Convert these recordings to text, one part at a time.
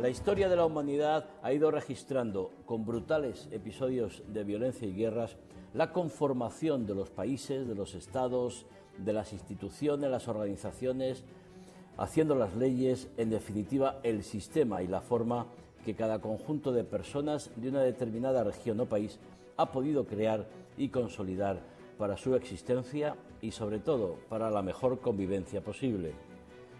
La historia de la humanidad ha ido registrando, con brutales episodios de violencia y guerras, la conformación de los países, de los estados, de las instituciones, las organizaciones, haciendo las leyes, en definitiva, el sistema y la forma que cada conjunto de personas de una determinada región o país ha podido crear y consolidar para su existencia y, sobre todo, para la mejor convivencia posible.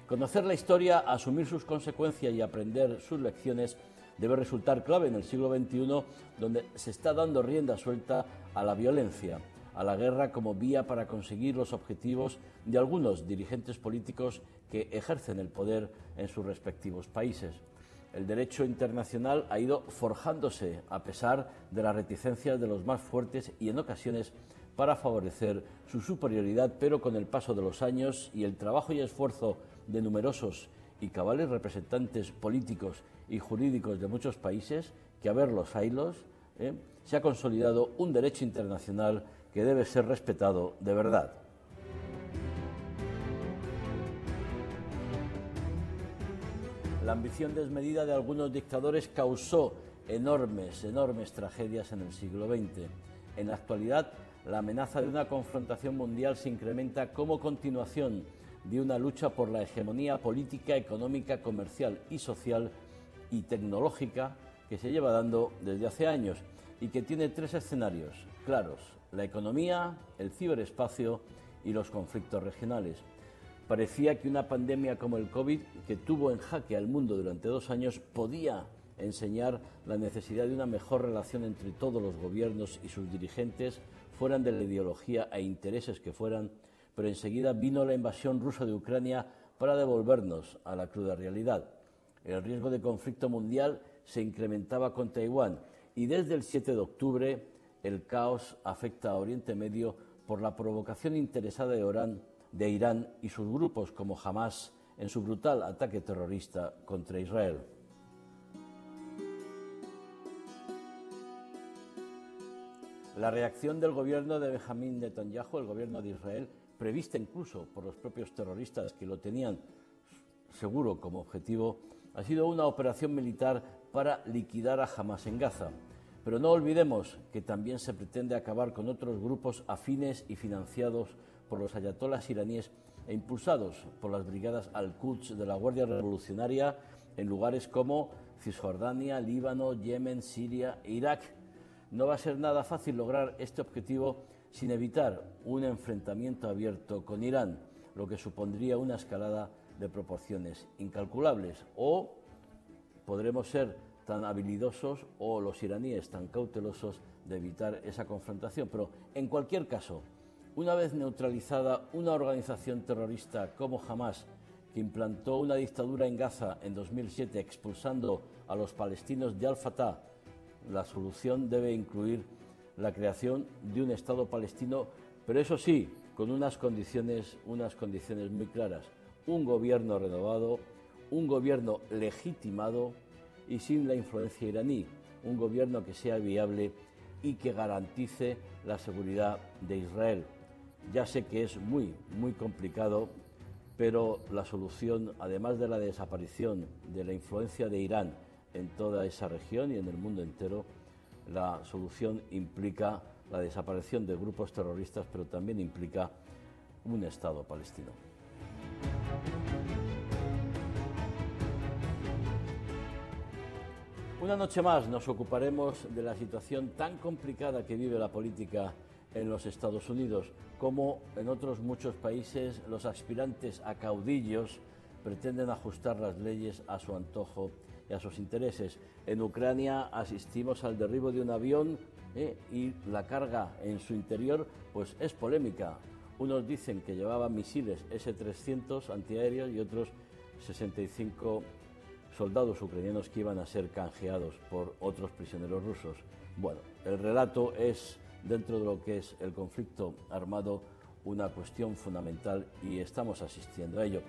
Conocer la historia, asumir sus consecuencias y aprender sus lecciones debe resultar clave en el siglo XXI, donde se está dando rienda suelta a la violencia, a la guerra como vía para conseguir los objetivos de algunos dirigentes políticos que ejercen el poder en sus respectivos países. El derecho internacional ha ido forjándose a pesar de las reticencias de los más fuertes y en ocasiones para favorecer su superioridad, pero con el paso de los años y el trabajo y esfuerzo de numerosos y cabales representantes políticos y jurídicos de muchos países, que a ver los ¿eh? se ha consolidado un derecho internacional que debe ser respetado de verdad. La ambición desmedida de algunos dictadores causó enormes, enormes tragedias en el siglo XX. En la actualidad, la amenaza de una confrontación mundial se incrementa como continuación de una lucha por la hegemonía política, económica, comercial y social y tecnológica que se lleva dando desde hace años y que tiene tres escenarios claros, la economía, el ciberespacio y los conflictos regionales. Parecía que una pandemia como el COVID, que tuvo en jaque al mundo durante dos años, podía enseñar la necesidad de una mejor relación entre todos los gobiernos y sus dirigentes, fueran de la ideología e intereses que fueran, pero enseguida vino la invasión rusa de Ucrania para devolvernos a la cruda realidad. El riesgo de conflicto mundial se incrementaba con Taiwán y desde el 7 de octubre el caos afecta a Oriente Medio por la provocación interesada de, Irán y sus grupos como Hamas en su brutal ataque terrorista contra Israel. La reacción del gobierno de Benjamín Netanyahu, el gobierno de Israel, prevista incluso por los propios terroristas que lo tenían seguro como objetivo, ha sido una operación militar para liquidar a Hamas en Gaza. Pero no olvidemos que también se pretende acabar con otros grupos afines y financiados por los ayatolas iraníes e impulsados por las brigadas Al-Quds de la Guardia Revolucionaria en lugares como Cisjordania, Líbano, Yemen, Siria e Irak. No va a ser nada fácil lograr este objetivo sin evitar un enfrentamiento abierto con Irán, lo que supondría una escalada de proporciones incalculables. O podremos ser tan habilidosos o los iraníes tan cautelosos de evitar esa confrontación. Pero en cualquier caso, una vez neutralizada una organización terrorista como Hamas, que implantó una dictadura en Gaza en 2007 expulsando a los palestinos de Al-Fatah, la solución debe incluir la creación de un Estado palestino, pero eso sí, con unas condiciones, unas condiciones muy claras. Un gobierno renovado, un gobierno legitimado y sin la influencia iraní, un gobierno que sea viable y que garantice la seguridad de Israel. Ya sé que es muy, muy complicado, pero la solución, además de la desaparición de la influencia de Irán en toda esa región y en el mundo entero, la solución implica la desaparición de grupos terroristas, pero también implica un Estado palestino. Una noche más nos ocuparemos de la situación tan complicada que vive la política en los Estados Unidos, como en otros muchos países los aspirantes a caudillos pretenden ajustar las leyes a su antojo y a sus intereses. En Ucrania asistimos al derribo de un avión eh, y la carga en su interior pues es polémica. Unos dicen que llevaba misiles S-300 antiaéreos y otros 65 soldados ucranianos que iban a ser canjeados por otros prisioneros rusos. Bueno, el relato es, dentro de lo que es el conflicto armado, una cuestión fundamental y estamos asistiendo a ello.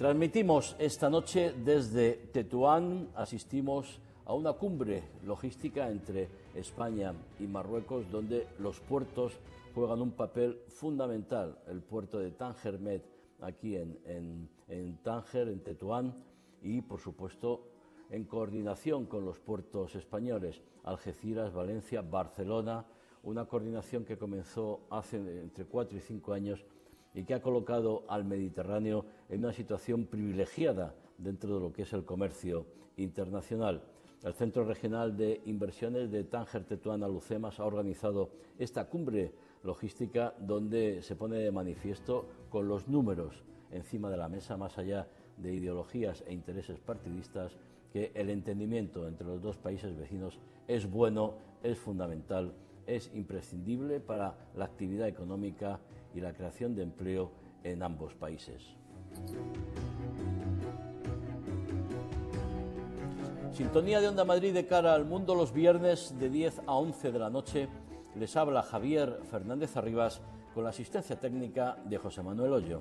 Transmitimos esta noche desde Tetuán, asistimos a una cumbre logística entre España y Marruecos, donde los puertos juegan un papel fundamental. El puerto de Tangermet, aquí en, en Tánger, en Tetuán, y, por supuesto, en coordinación con los puertos españoles, Algeciras, Valencia, Barcelona, una coordinación que comenzó hace entre cuatro y cinco años y que ha colocado al Mediterráneo en una situación privilegiada dentro de lo que es el comercio internacional. El Centro Regional de Inversiones de Tánger, Tetuán, Alucemas ha organizado esta cumbre logística donde se pone de manifiesto con los números encima de la mesa, más allá de ideologías e intereses partidistas, que el entendimiento entre los dos países vecinos es bueno, es fundamental, es imprescindible para la actividad económica y la creación de empleo en ambos países. Sintonía de Onda Madrid de cara al mundo los viernes de 10 a 11 de la noche. Les habla Javier Fernández Arribas con la asistencia técnica de José Manuel Hoyo.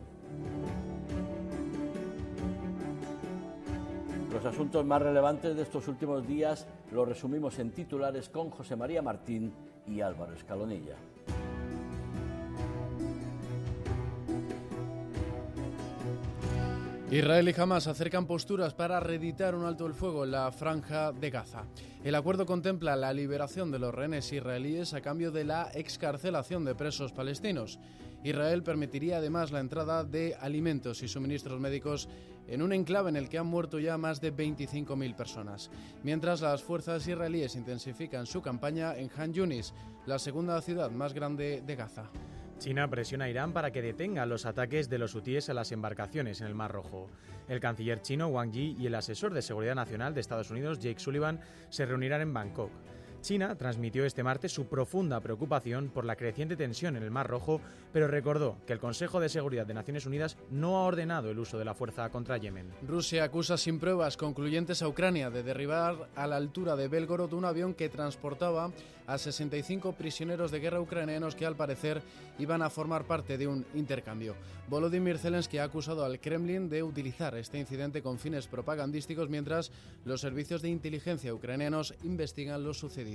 Los asuntos más relevantes de estos últimos días los resumimos en titulares con José María Martín y Álvaro Escalonilla. Israel y Hamas acercan posturas para reeditar un alto el fuego en la franja de Gaza. El acuerdo contempla la liberación de los rehenes israelíes a cambio de la excarcelación de presos palestinos. Israel permitiría además la entrada de alimentos y suministros médicos en un enclave en el que han muerto ya más de 25.000 personas, mientras las fuerzas israelíes intensifican su campaña en Han Yunis, la segunda ciudad más grande de Gaza. China presiona a Irán para que detenga los ataques de los hutíes a las embarcaciones en el Mar Rojo. El canciller chino Wang Yi y el asesor de Seguridad Nacional de Estados Unidos Jake Sullivan se reunirán en Bangkok. China transmitió este martes su profunda preocupación por la creciente tensión en el Mar Rojo, pero recordó que el Consejo de Seguridad de Naciones Unidas no ha ordenado el uso de la fuerza contra Yemen. Rusia acusa sin pruebas concluyentes a Ucrania de derribar a la altura de Belgorod un avión que transportaba a 65 prisioneros de guerra ucranianos que al parecer iban a formar parte de un intercambio. Volodymyr Zelensky ha acusado al Kremlin de utilizar este incidente con fines propagandísticos mientras los servicios de inteligencia ucranianos investigan lo sucedido.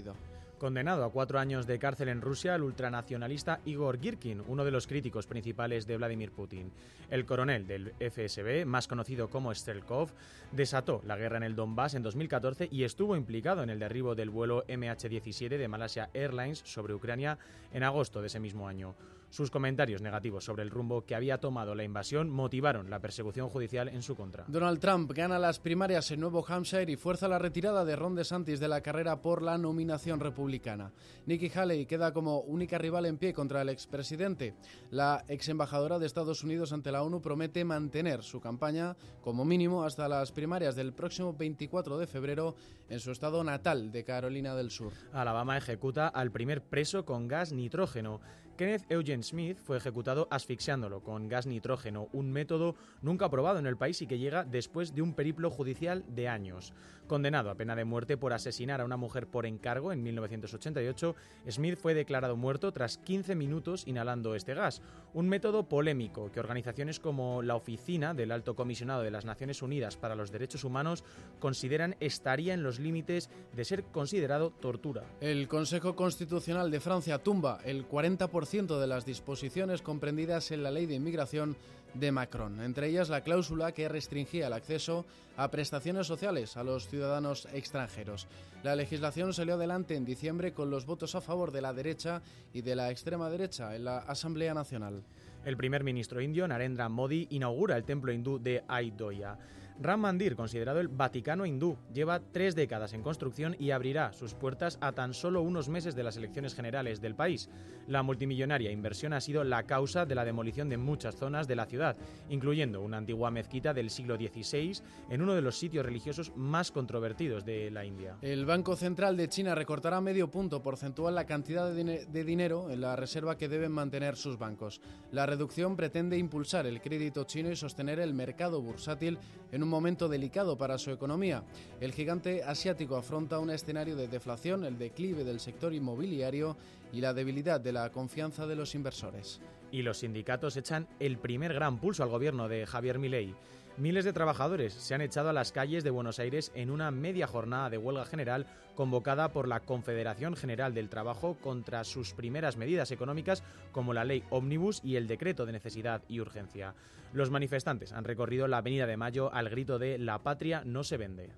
Condenado a cuatro años de cárcel en Rusia, el ultranacionalista Igor Girkin, uno de los críticos principales de Vladimir Putin. El coronel del FSB, más conocido como Strelkov, desató la guerra en el Donbass en 2014 y estuvo implicado en el derribo del vuelo MH17 de Malasia Airlines sobre Ucrania en agosto de ese mismo año. Sus comentarios negativos sobre el rumbo que había tomado la invasión motivaron la persecución judicial en su contra. Donald Trump gana las primarias en Nuevo Hampshire y fuerza la retirada de Ron DeSantis de la carrera por la nominación republicana. Nikki Haley queda como única rival en pie contra el expresidente. La ex embajadora de Estados Unidos ante la ONU promete mantener su campaña como mínimo hasta las primarias del próximo 24 de febrero en su estado natal de Carolina del Sur. Alabama ejecuta al primer preso con gas nitrógeno. Kenneth Eugene Smith fue ejecutado asfixiándolo con gas nitrógeno, un método nunca probado en el país y que llega después de un periplo judicial de años. Condenado a pena de muerte por asesinar a una mujer por encargo en 1988, Smith fue declarado muerto tras 15 minutos inhalando este gas, un método polémico que organizaciones como la Oficina del Alto Comisionado de las Naciones Unidas para los Derechos Humanos consideran estaría en los límites de ser considerado tortura. El Consejo Constitucional de Francia tumba el 40% de las disposiciones comprendidas en la ley de inmigración de Macron, entre ellas la cláusula que restringía el acceso a prestaciones sociales a los ciudadanos extranjeros. La legislación salió adelante en diciembre con los votos a favor de la derecha y de la extrema derecha en la Asamblea Nacional. El primer ministro indio, Narendra Modi, inaugura el templo hindú de Ayodhya. Ram Mandir, considerado el Vaticano hindú, lleva tres décadas en construcción y abrirá sus puertas a tan solo unos meses de las elecciones generales del país. La multimillonaria inversión ha sido la causa de la demolición de muchas zonas de la ciudad, incluyendo una antigua mezquita del siglo XVI en uno de los sitios religiosos más controvertidos de la India. El Banco Central de China recortará medio punto porcentual la cantidad de, dinero en la reserva que deben mantener sus bancos. La reducción pretende impulsar el crédito chino y sostener el mercado bursátil en un momento delicado para su economía. El gigante asiático afronta un escenario de deflación, el declive del sector inmobiliario y la debilidad de la confianza de los inversores. Y los sindicatos echan el primer gran pulso al gobierno de Javier Milei. Miles de trabajadores se han echado a las calles de Buenos Aires en una media jornada de huelga general convocada por la Confederación General del Trabajo contra sus primeras medidas económicas como la ley Omnibus y el decreto de necesidad y urgencia. Los manifestantes han recorrido la Avenida de Mayo al grito de La patria no se vende.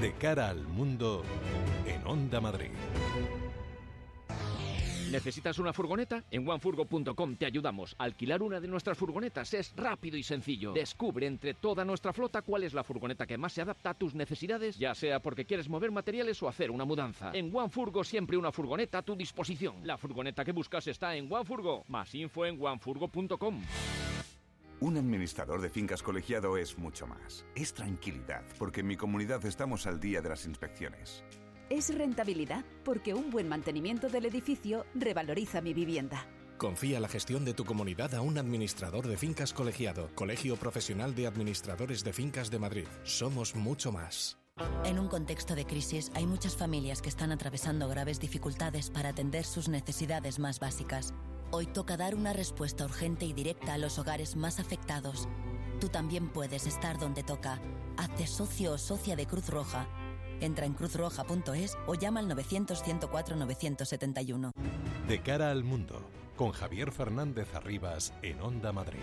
De cara al mundo en Onda Madrid. ¿Necesitas una furgoneta? En onefurgo.com te ayudamos. Alquilar una de nuestras furgonetas es rápido y sencillo. Descubre entre toda nuestra flota cuál es la furgoneta que más se adapta a tus necesidades, ya sea porque quieres mover materiales o hacer una mudanza. En OneFurgo siempre una furgoneta a tu disposición. La furgoneta que buscas está en OneFurgo. Más info en onefurgo.com. Un administrador de fincas colegiado es mucho más. Es tranquilidad, porque en mi comunidad estamos al día de las inspecciones. Es rentabilidad, porque un buen mantenimiento del edificio revaloriza mi vivienda. Confía la gestión de tu comunidad a un administrador de fincas colegiado, Colegio Profesional de Administradores de Fincas de Madrid. Somos mucho más. En un contexto de crisis hay muchas familias que están atravesando graves dificultades para atender sus necesidades más básicas. Hoy toca dar una respuesta urgente y directa a los hogares más afectados. Tú también puedes estar donde toca. Hazte socio o socia de Cruz Roja Entra en cruzroja.es o llama al 900-104-971. De cara al mundo, con Javier Fernández Arribas en Onda Madrid.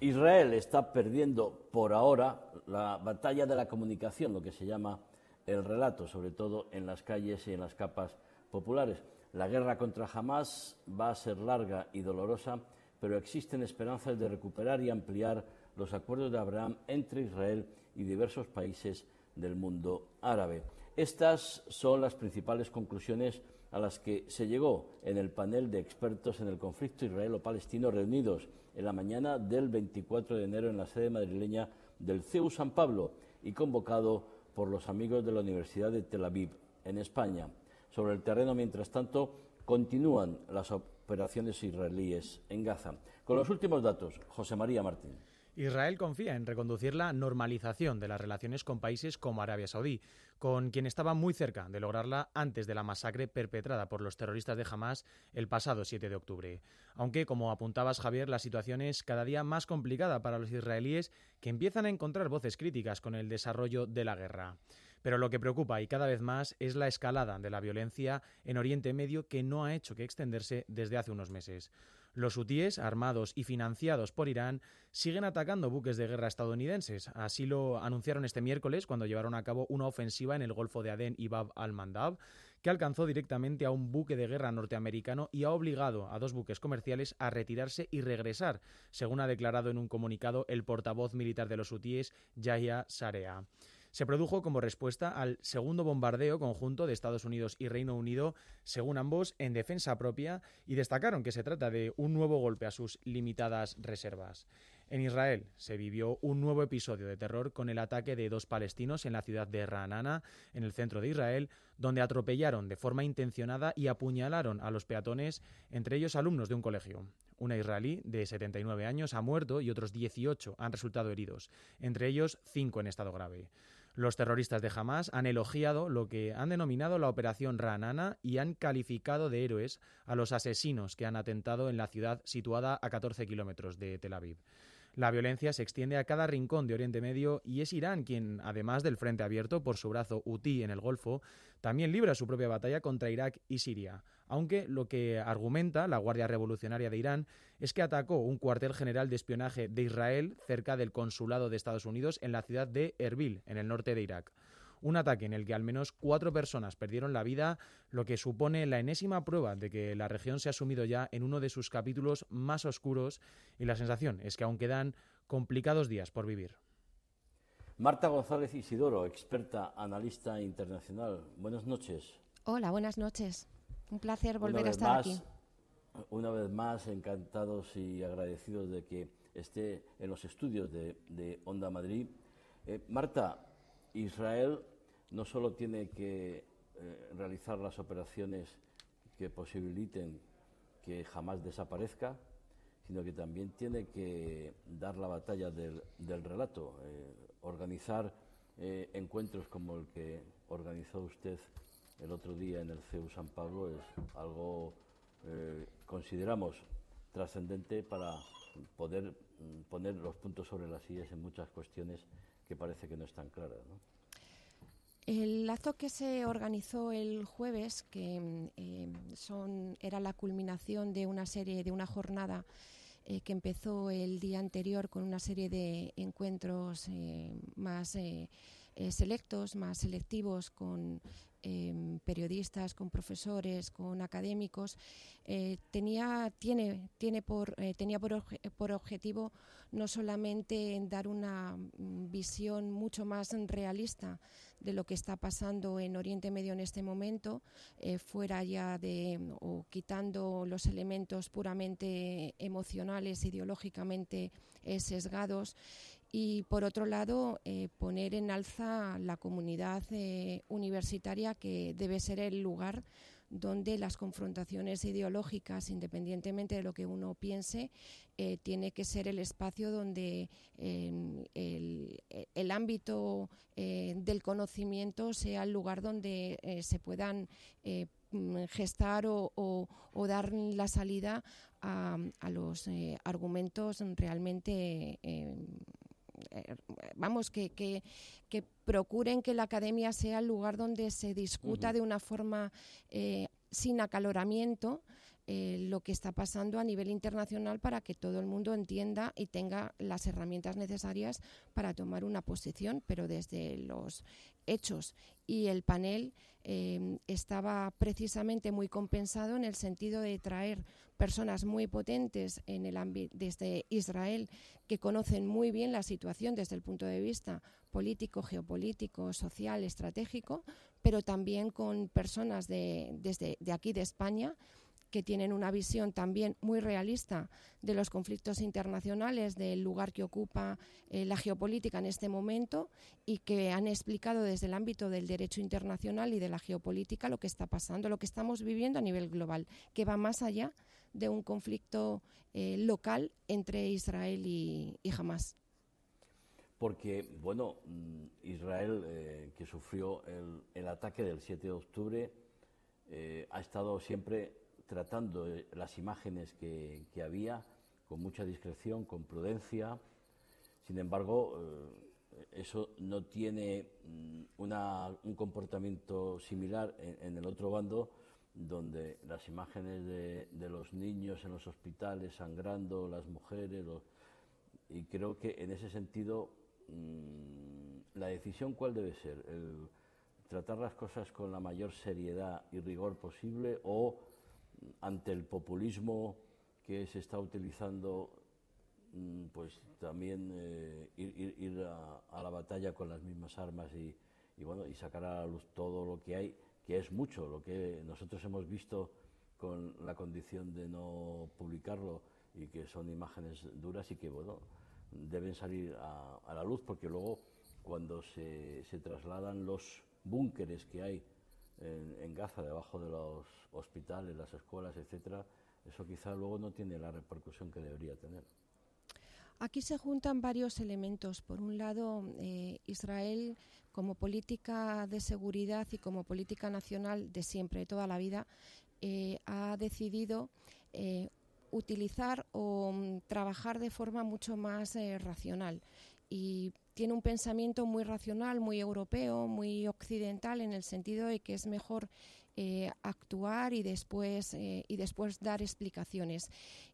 Israel está perdiendo por ahora la batalla de la comunicación, lo que se llama el relato, sobre todo en las calles y en las capas populares. La guerra contra Hamas va a ser larga y dolorosa, pero existen esperanzas de recuperar y ampliar los acuerdos de Abraham entre Israel y diversos países del mundo árabe. Estas son las principales conclusiones a las que se llegó en el panel de expertos en el conflicto israelo-palestino reunidos en la mañana del 24 de enero en la sede madrileña del CEU San Pablo y convocado por los amigos de la Universidad de Tel Aviv, en España. Sobre el terreno, mientras tanto, continúan las operaciones israelíes en Gaza. Con los últimos datos, José María Martín. Israel confía en reconducir la normalización de las relaciones con países como Arabia Saudí, con quien estaba muy cerca de lograrla antes de la masacre perpetrada por los terroristas de Hamas el pasado 7 de octubre. Aunque, como apuntabas Javier, la situación es cada día más complicada para los israelíes que empiezan a encontrar voces críticas con el desarrollo de la guerra. Pero lo que preocupa y cada vez más es la escalada de la violencia en Oriente Medio que no ha hecho que extenderse desde hace unos meses. Los hutíes, armados y financiados por Irán, siguen atacando buques de guerra estadounidenses. Así lo anunciaron este miércoles cuando llevaron a cabo una ofensiva en el Golfo de Adén y Bab al-Mandab, que alcanzó directamente a un buque de guerra norteamericano y ha obligado a dos buques comerciales a retirarse y regresar, según ha declarado en un comunicado el portavoz militar de los hutíes, Yahya Sarea se produjo como respuesta al segundo bombardeo conjunto de Estados Unidos y Reino Unido, según ambos, en defensa propia, y destacaron que se trata de un nuevo golpe a sus limitadas reservas. En Israel se vivió un nuevo episodio de terror con el ataque de dos palestinos en la ciudad de Ranana, en el centro de Israel, donde atropellaron de forma intencionada y apuñalaron a los peatones, entre ellos alumnos de un colegio. Una israelí de 79 años ha muerto y otros 18 han resultado heridos, entre ellos cinco en estado grave. Los terroristas de Hamas han elogiado lo que han denominado la Operación Ranana y han calificado de héroes a los asesinos que han atentado en la ciudad situada a 14 kilómetros de Tel Aviv. La violencia se extiende a cada rincón de Oriente Medio y es Irán quien, además del frente abierto por su brazo Houthi en el Golfo, también libra su propia batalla contra Irak y Siria. Aunque lo que argumenta la Guardia Revolucionaria de Irán es que atacó un cuartel general de espionaje de Israel cerca del consulado de Estados Unidos en la ciudad de Erbil, en el norte de Irak un ataque en el que al menos cuatro personas perdieron la vida, lo que supone la enésima prueba de que la región se ha sumido ya en uno de sus capítulos más oscuros y la sensación es que aún quedan complicados días por vivir. Marta González Isidoro, experta analista internacional. Buenas noches. Hola, buenas noches. Un placer volver a estar aquí. Una vez más, encantados y agradecidos de que esté en los estudios de, Onda Madrid. Eh, Marta, Israel no solo tiene que eh, realizar las operaciones que posibiliten que jamás desaparezca, sino que también tiene que dar la batalla del, relato, eh, organizar eh, encuentros como el que organizó usted el otro día en el CEU San Pablo es algo, consideramos, trascendente para poder mm, poner los puntos sobre las sillas en muchas cuestiones que parece que no están claras. El acto que se organizó el jueves, que eh, son, era la culminación de una serie, de una jornada eh, que empezó el día anterior con una serie de encuentros más selectos, más selectivos, con Em, periodistas, con profesores, con académicos, eh, tenía, tiene, tiene por, eh, tenía por, por, objetivo no solamente dar una mm, visión mucho más realista de lo que está pasando en Oriente Medio en este momento, eh, fuera ya de o quitando los elementos puramente emocionales, ideológicamente sesgados y por otro lado eh, poner en alza la comunidad eh, universitaria que debe ser el lugar donde las confrontaciones ideológicas, independientemente de lo que uno piense, eh, tiene que ser el espacio donde em, el, ámbito del conocimiento sea el lugar donde se puedan gestar o, dar la salida a, los argumentos realmente em, vamos, que, que, procuren que la academia sea el lugar donde se discuta de una forma eh, sin acaloramiento eh, lo que está pasando a nivel internacional para que todo el mundo entienda y tenga las herramientas necesarias para tomar una posición, pero desde los hechos. Y el panel estaba precisamente muy compensado en el sentido de traer personas muy potentes desde Israel que conocen muy bien la situación desde el punto de vista político, geopolítico, social, estratégico, pero también con personas de, desde de aquí de España que tienen una visión también muy realista de los conflictos internacionales, del lugar que ocupa eh, la geopolítica en este momento y que han explicado desde el ámbito del derecho internacional y de la geopolítica lo que está pasando, lo que estamos viviendo a nivel global, que va más allá de un conflicto eh, local entre Israel y, Hamas. Porque, bueno, mm, Israel, eh, que sufrió el, ataque del 7 de octubre, ha estado siempre tratando las imágenes que, había con mucha discreción, con prudencia. Sin embargo, eso no tiene mm, un comportamiento similar en, el otro bando, donde las imágenes de, los niños en los hospitales sangrando, las mujeres, y creo que en ese sentido mm, la decisión cuál debe ser, tratar las cosas con la mayor seriedad y rigor posible o ante el populismo que se está utilizando mm, pues también eh, ir, a, la batalla con las mismas armas y, y bueno y sacar a la luz todo lo que hay que es mucho lo que nosotros hemos visto con la condición de no publicarlo y que son imágenes duras y que bueno deben salir a, la luz porque luego cuando se, se trasladan los búnkeres que hay en, Gaza debajo de los hospitales, las escuelas, etcétera, eso quizá luego no tiene la repercusión que debería tener. Aquí se juntan varios elementos. Por un lado, eh, Israel como política de seguridad y como política nacional de siempre, de toda la vida, eh, ha decidido eh, utilizar o mm, trabajar de forma mucho más racional y tiene un pensamiento muy racional, muy europeo, muy occidental en el sentido de que es mejor eh, actuar y después, eh, y después dar explicaciones.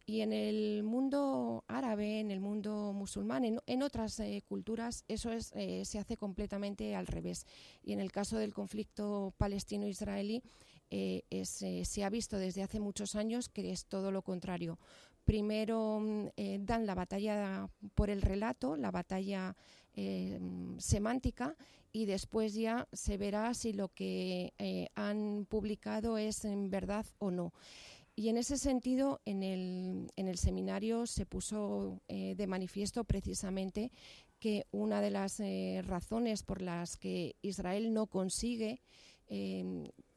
Y en el mundo árabe, en el mundo musulmán, en, otras eh, culturas, eso es, se hace completamente al revés. Y en el caso del conflicto palestino-israelí, se ha visto desde hace muchos años que es todo lo contrario. Primero mm, dan la batalla por el relato, la batalla semántica, y después ya se verá si lo que eh, han publicado es en verdad o no. Y en ese sentido, en el, seminario se puso eh, de manifiesto precisamente que una de las eh, razones por las que Israel no consigue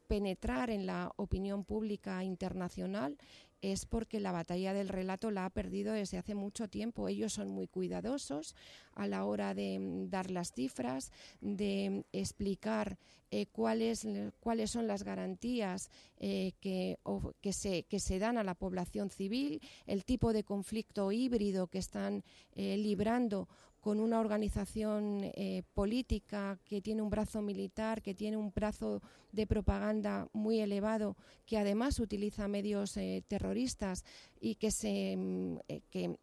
penetrar en la opinión pública internacional es porque la batalla del relato la ha perdido desde hace mucho tiempo. Ellos son muy cuidadosos a la hora de mm, dar las cifras, de explicar eh, cuáles, cuáles son las garantías eh, que, que, se, que se dan a la población civil, el tipo de conflicto híbrido que están eh, librando con una organización eh, política que tiene un brazo militar, que tiene un brazo de propaganda muy elevado, que además utiliza medios eh, terroristas y que se mm, eh, que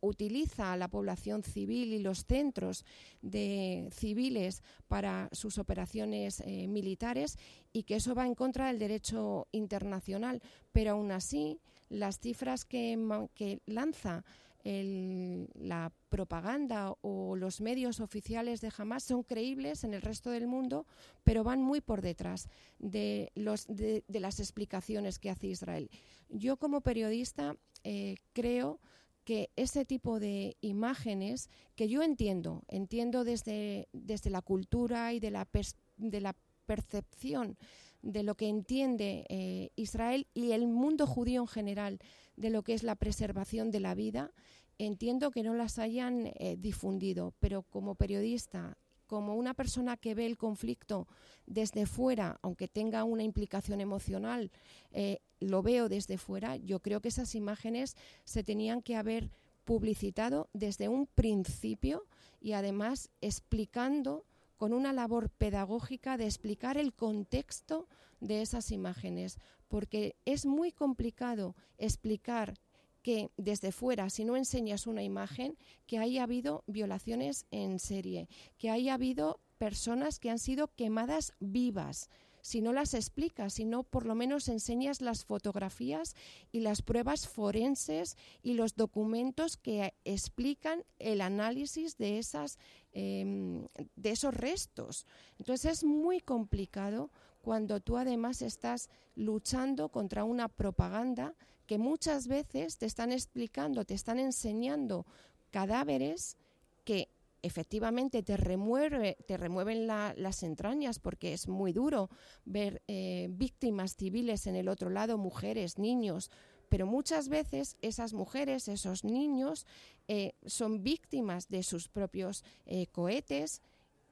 utiliza a la población civil y los centros de civiles para sus operaciones militares y que eso va en contra del derecho internacional. Pero aún así, las cifras que, que lanza la propaganda o los medios oficiales de Hamas son creíbles en el resto del mundo, pero van muy por detrás de, los, de, las explicaciones que hace Israel. Yo como periodista eh, creo que ese tipo de imágenes que yo entiendo, entiendo desde, desde la cultura y de la, de la percepción de lo que entiende eh, Israel y el mundo judío en general de lo que es la preservación de la vida, entiendo que no las hayan eh, difundido, pero como periodista, como una persona que ve el conflicto desde fuera, aunque tenga una implicación emocional, eh, lo veo desde fuera, yo creo que esas imágenes se tenían que haber publicitado desde un principio y además explicando con una labor pedagógica de explicar el contexto de esas imágenes, porque es muy complicado explicar que desde fuera, si no enseñas una imagen, que haya habido violaciones en serie, que haya habido personas que han sido quemadas vivas. Si no las explicas, si no por lo menos enseñas las fotografías y las pruebas forenses y los documentos que explican el análisis de, esas, em, de esos restos. Entonces es muy complicado cuando tú además estás luchando contra una propaganda que muchas veces te están explicando, te están enseñando cadáveres que efectivamente te, remueve, te remueven las entrañas porque es muy duro ver eh, víctimas civiles en el otro lado, mujeres, niños, pero muchas veces esas mujeres, esos niños, eh, son víctimas de sus propios eh, cohetes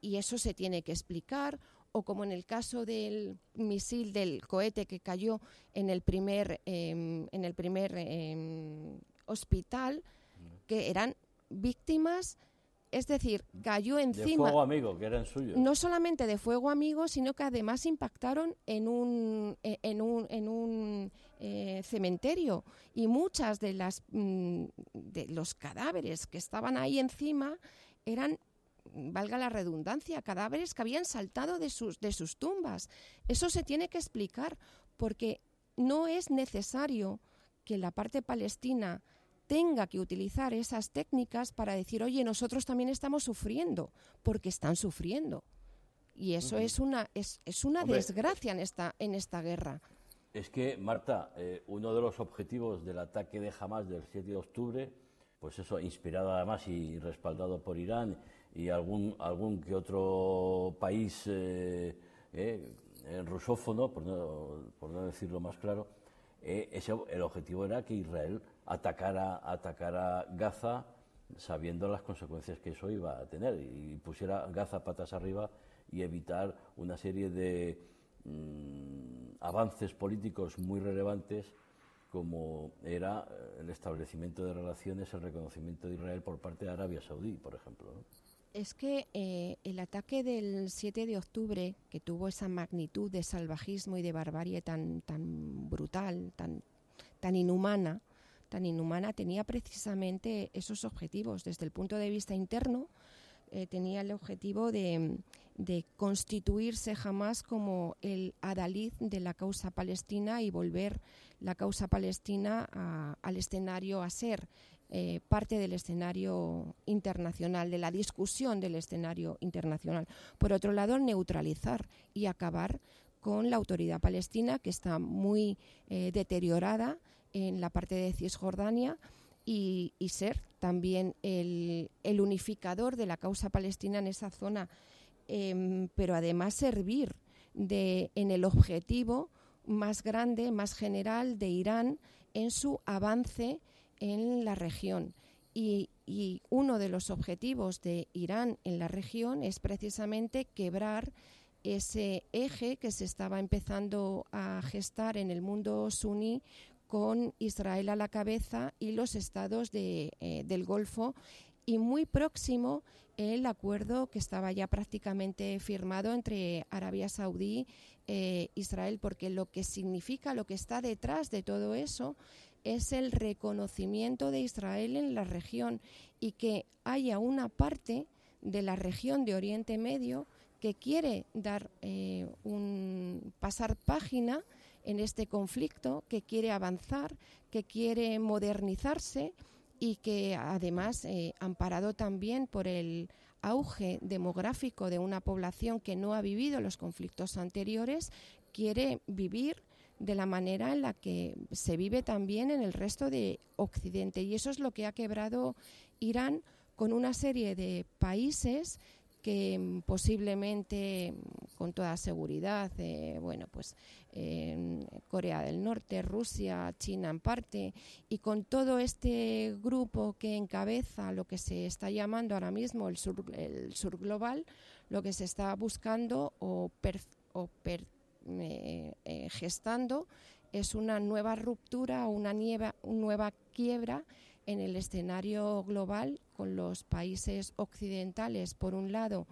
y eso se tiene que explicar o como en el caso del misil del cohete que cayó en el primer, em, en el primer em, hospital, que eran víctimas, es decir, cayó encima. De fuego amigo, que eran suyos. No solamente de fuego amigo, sino que además impactaron en un, e, en un, en un eh, cementerio y muchas de las mm, de los cadáveres que estaban ahí encima eran valga la redundancia, cadáveres que habían saltado de sus, de sus tumbas. Eso se tiene que explicar porque no es necesario que la parte palestina tenga que utilizar esas técnicas para decir, oye, nosotros también estamos sufriendo, porque están sufriendo. Y eso es una, es, es una desgracia en esta, en esta guerra. Es que, Marta, eh, uno de los objetivos del ataque de Hamas del 7 de octubre, pues eso, inspirado además y respaldado por Irán y algún, algún que otro país eh, eh, rusófono, por no, por no decirlo más claro, eh, ese, el objetivo era que Israel atacara, atacara Gaza sabiendo las consecuencias que eso iba a tener y pusiera Gaza patas arriba y evitar una serie de mm, avances políticos muy relevantes como era el establecimiento de relaciones, el reconocimiento de Israel por parte de Arabia Saudí, por ejemplo. Es que eh, el ataque del 7 de octubre, que tuvo esa magnitud de salvajismo y de barbarie tan, tan brutal, tan, tan inhumana, tan inhumana, tenía precisamente esos objetivos. Desde el punto de vista interno, eh, tenía el objetivo de, constituirse jamás como el adalid de la causa palestina y volver la causa palestina al escenario a ser eh, parte del escenario internacional, de la discusión del escenario internacional. Por otro lado, neutralizar y acabar con la autoridad palestina, que está muy eh, deteriorada en la parte de Cisjordania, y, ser también el, unificador de la causa palestina en esa zona, em, pero además servir en el objetivo más grande, más general de Irán en su avance en la región. Y, uno de los objetivos de Irán en la región es precisamente quebrar ese eje que se estaba empezando a gestar en el mundo suní con Israel a la cabeza y los estados eh, del Golfo y muy próximo el acuerdo que estaba ya prácticamente firmado entre Arabia Saudí e Israel, porque lo que significa, lo que está detrás de todo eso es el reconocimiento de Israel en la región y que haya una parte de la región de Oriente Medio que quiere dar eh, un pasar página en este conflicto, que quiere avanzar, que quiere modernizarse y que además, eh, amparado también por el auge demográfico de una población que no ha vivido los conflictos anteriores, quiere vivir de la manera en la que se vive también en el resto de Occidente. Y eso es lo que ha quebrado Irán con una serie de países que mm, posiblemente, mm, con toda seguridad, eh, bueno, pues Corea del Norte, Rusia, China en parte, y con todo este grupo que encabeza lo que se está llamando ahora mismo el sur, global, lo que se está buscando o, eh, eh, gestando es una nueva ruptura, una nueva quiebra en el escenario global con los países occidentales, por un lado,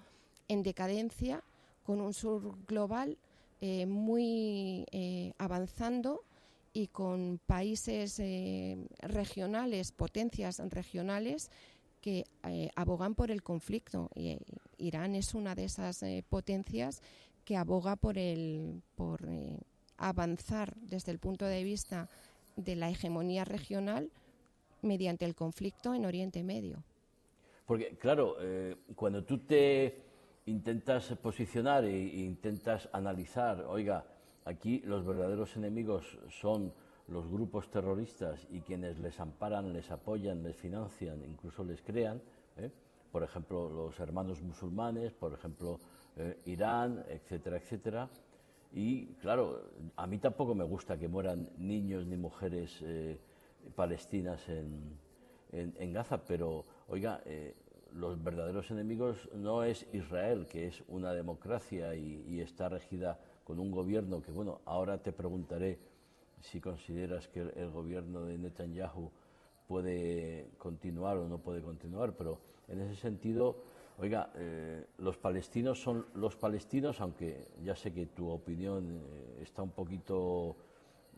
en decadencia, con un sur global eh, muy avanzando y con países regionales, potencias regionales que abogan por el conflicto. Irán es una de esas potencias que aboga por el por eh, avanzar desde el punto de vista de la hegemonía regional mediante el conflicto en Oriente Medio. Porque, claro, eh, cuando tú te intentas posicionar e, intentas analizar, oiga, aquí los verdaderos enemigos son los grupos terroristas y quienes les amparan, les apoyan, les financian, incluso les crean, ¿eh? por ejemplo, los hermanos musulmanes, por ejemplo, eh, Irán, etcétera, etcétera. Y claro, a mí tampoco me gusta que mueran niños ni mujeres eh, palestinas en, en, Gaza, pero oiga, eh, los verdaderos enemigos no es Israel, que es una democracia y, está regida con un gobierno que, bueno, ahora te preguntaré si consideras que el, gobierno de Netanyahu puede continuar o no puede continuar, pero en ese sentido Oiga, eh, los palestinos son los palestinos, aunque ya sé que tu opinión eh, está un poquito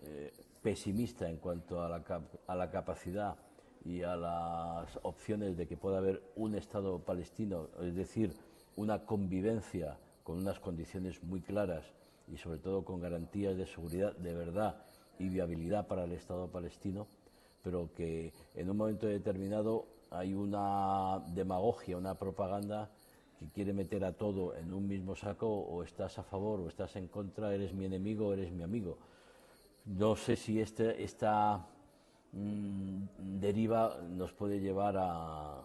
eh, pesimista en cuanto a la, a la, capacidad y a las opciones de que pueda haber un Estado palestino, es decir, una convivencia con unas condiciones muy claras y sobre todo con garantías de seguridad de verdad y viabilidad para el Estado palestino, pero que en un momento determinado hay una demagogia, una propaganda que quiere meter a todo en un mismo saco, o estás a favor o estás en contra, eres mi enemigo eres mi amigo. No sé si este, esta deriva nos puede llevar a,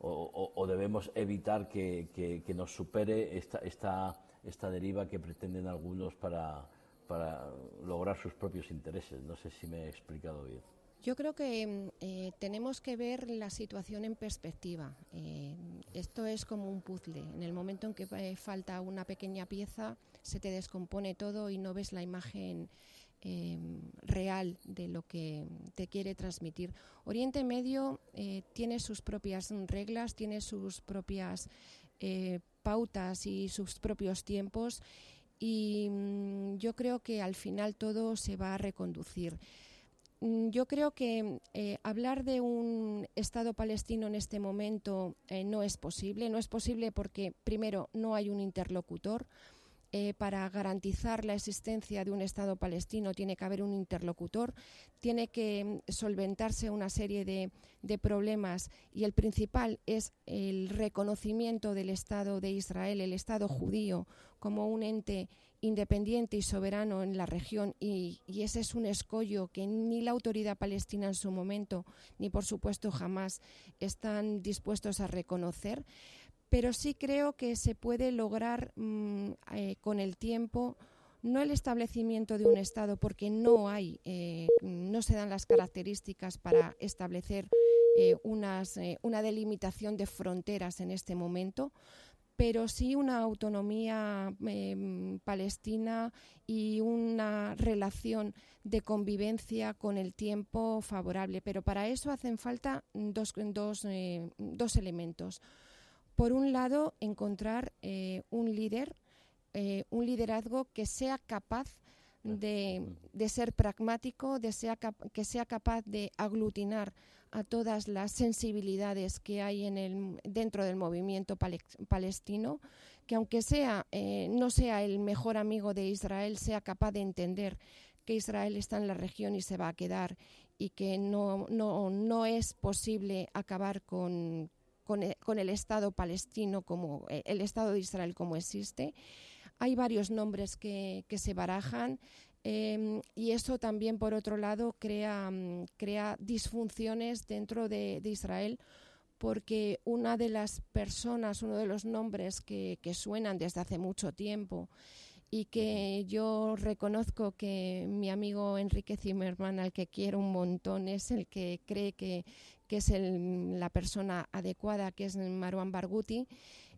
o, debemos evitar que, nos supere esta, esta, esta deriva que pretenden algunos para, para lograr sus propios intereses. No sé si me he explicado bien. Yo creo que mm, eh, tenemos que ver la situación en perspectiva. Eh, esto es como un puzzle. En el momento en que eh, falta una pequeña pieza, se te descompone todo y no ves la imagen em, real de lo que te quiere transmitir. Oriente Medio tiene sus propias reglas, tiene sus propias pautas y sus propios tiempos y mm, yo creo que al final todo se va a reconducir. Mm, yo creo que eh, hablar de un Estado palestino en este momento eh, no es posible. No es posible porque, primero, no hay un interlocutor. Eh, para garantizar la existencia de un Estado palestino tiene que haber un interlocutor, tiene que mm, solventarse una serie de, de, problemas y el principal es el reconocimiento del Estado de Israel, el Estado judío, como un ente independiente y soberano en la región y, ese es un escollo que ni la autoridad palestina en su momento ni por supuesto jamás están dispuestos a reconocer pero sí creo que se puede lograr mm, eh, con el tiempo no el establecimiento de un Estado, porque no hay, eh, no se dan las características para establecer eh, una delimitación de fronteras en este momento, pero sí una autonomía em, palestina y una relación de convivencia con el tiempo favorable. Pero para eso hacen falta dos, dos, dos elementos. Por un lado, encontrar un líder eh, un liderazgo que sea capaz de, ser pragmático, de que sea capaz de aglutinar a todas las sensibilidades que hay en el, dentro del movimiento palestino, que aunque sea, eh, no sea el mejor amigo de Israel, sea capaz de entender que Israel está en la región y se va a quedar y que no, no, no es posible acabar con, con, el, Estado palestino como eh, el Estado de Israel como existe. Hay varios nombres que, se barajan em, y eso también, por otro lado, crea, mm, crea disfunciones dentro de, Israel porque una de las personas, uno de los nombres que, suenan desde hace mucho tiempo y que yo reconozco que mi amigo Enrique Zimmerman, al que quiero un montón, es el que cree que, es la persona adecuada, que es Marwan Barghouti.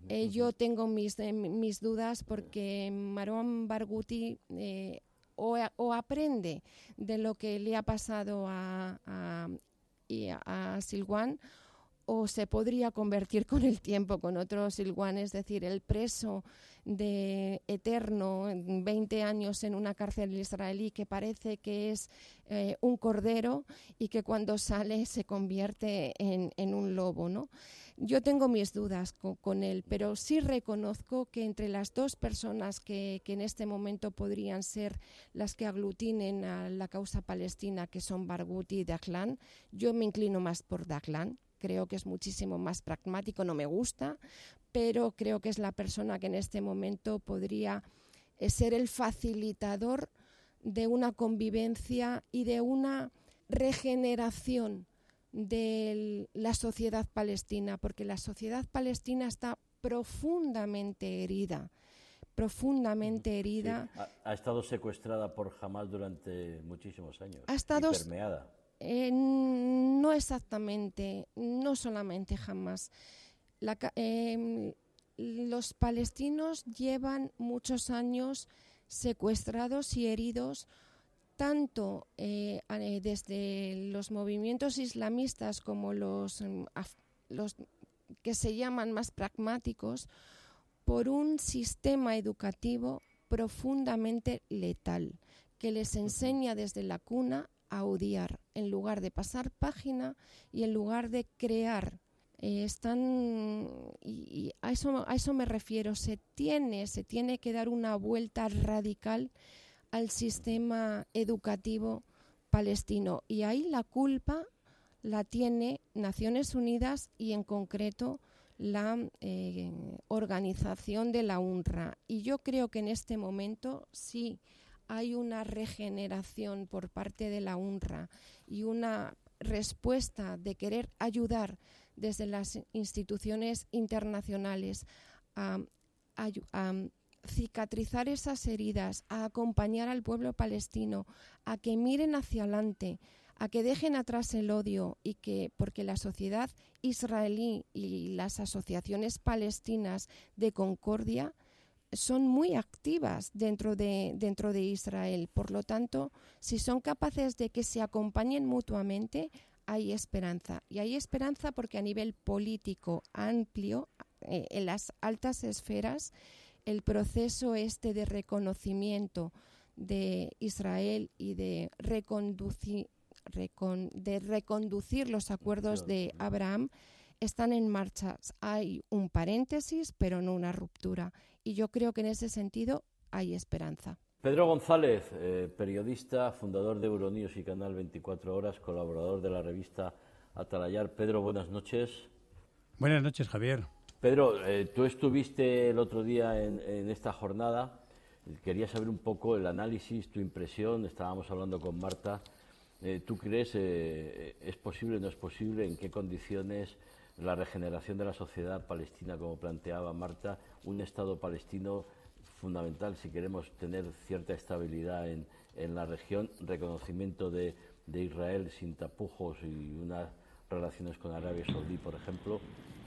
Eh, yo tengo mis, eh, mis dudas porque Marwan Barghouti eh, o, aprende de lo que le ha pasado a, a, a Silwan o se podría convertir con el tiempo con otro Silwan, es decir, el preso de eterno, 20 años en una cárcel israelí que parece que es eh, un cordero y que cuando sale se convierte en, un lobo, ¿no? Yo tengo mis dudas con, él, pero sí reconozco que entre las dos personas que, en este momento podrían ser las que aglutinen a la causa palestina, que son Barghouti y Daglan, yo me inclino más por Daglan creo que es muchísimo más pragmático, no me gusta, pero creo que es la persona que en este momento podría eh, ser el facilitador de una convivencia y de una regeneración de la sociedad palestina, porque la sociedad palestina está profundamente herida, profundamente herida. ha, estado secuestrada por Hamas durante muchísimos años. Ha estado permeada. Eh, no exactamente, no solamente jamás. Em, los palestinos llevan muchos años secuestrados y heridos tanto eh, eh, desde los movimientos islamistas como los, em, los que se llaman más pragmáticos por un sistema educativo profundamente letal que les enseña desde la cuna a odiar en lugar de pasar página y en lugar de crear. Eh, están y, a eso a eso me refiero. Se tiene se tiene que dar una vuelta radical al sistema educativo palestino y ahí la culpa la tiene Naciones Unidas y en concreto la eh, organización de la UNRWA. Y yo creo que en este momento sí hay una regeneración por parte de la UNRWA y una respuesta de querer ayudar desde las instituciones internacionales a, cicatrizar esas heridas, a acompañar al pueblo palestino, a que miren hacia adelante, a que dejen atrás el odio y que, porque la sociedad israelí y las asociaciones palestinas de concordia son muy activas dentro de, dentro de Israel. Por lo tanto, si son capaces de que se acompañen mutuamente, hay esperanza. Y hay esperanza porque a nivel político amplio, eh, en las altas esferas, el proceso este de reconocimiento de Israel y de reconducir, de reconducir los acuerdos de Abraham están en marcha. Hay un paréntesis, pero no una ruptura y yo creo que en ese sentido hay esperanza. Pedro González, eh, periodista, fundador de Euronews y Canal 24 Horas, colaborador de la revista Atalayar. Pedro, buenas noches. Buenas noches, Javier. Pedro, eh, tú estuviste el otro día en, esta jornada. Quería saber un poco el análisis, tu impresión. Estábamos hablando con Marta. Eh, ¿Tú crees es posible, no es posible? ¿En qué condiciones la regeneración de la sociedad palestina, como planteaba Marta, un Estado palestino fundamental si queremos tener cierta estabilidad en, en la región, reconocimiento de, de, Israel sin tapujos y unas relaciones con Arabia Saudí, por ejemplo.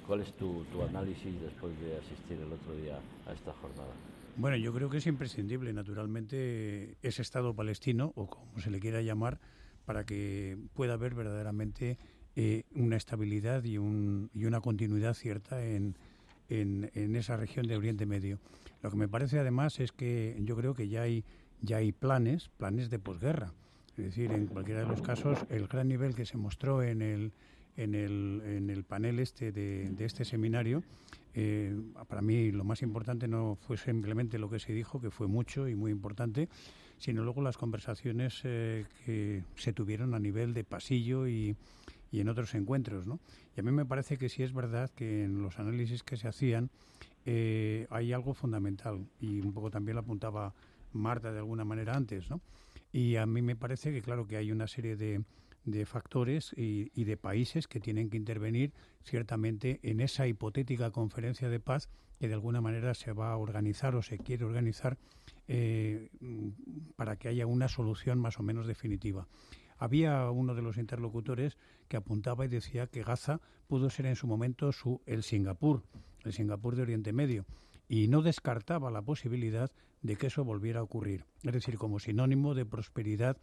¿Cuál es tu, tu análisis después de asistir el otro día a esta jornada? Bueno, yo creo que es imprescindible, naturalmente, ese Estado palestino, o como se le quiera llamar, para que pueda haber verdaderamente eh, una estabilidad y, un, y, una continuidad cierta en, en, en, esa región de Oriente Medio. Lo que me parece además es que yo creo que ya hay, ya hay planes, planes de posguerra. Es decir, en cualquiera de los casos, el gran nivel que se mostró en el, en el, en el panel este de, de este seminario, eh, para mí lo más importante no fue simplemente lo que se dijo, que fue mucho y muy importante, sino luego las conversaciones eh, que se tuvieron a nivel de pasillo y, y en otros encuentros. ¿no? Y a mí me parece que sí es verdad que en los análisis que se hacían eh, hay algo fundamental y un poco también lo apuntaba Marta de alguna manera antes. ¿no? Y a mí me parece que claro que hay una serie de, de factores y, de países que tienen que intervenir ciertamente en esa hipotética conferencia de paz que de alguna manera se va a organizar o se quiere organizar eh, para que haya una solución más o menos definitiva. Había uno de los interlocutores que apuntaba y decía que Gaza pudo ser en su momento su, el Singapur, el Singapur de Oriente Medio, y no descartaba la posibilidad de que eso volviera a ocurrir, es decir, como sinónimo de prosperidad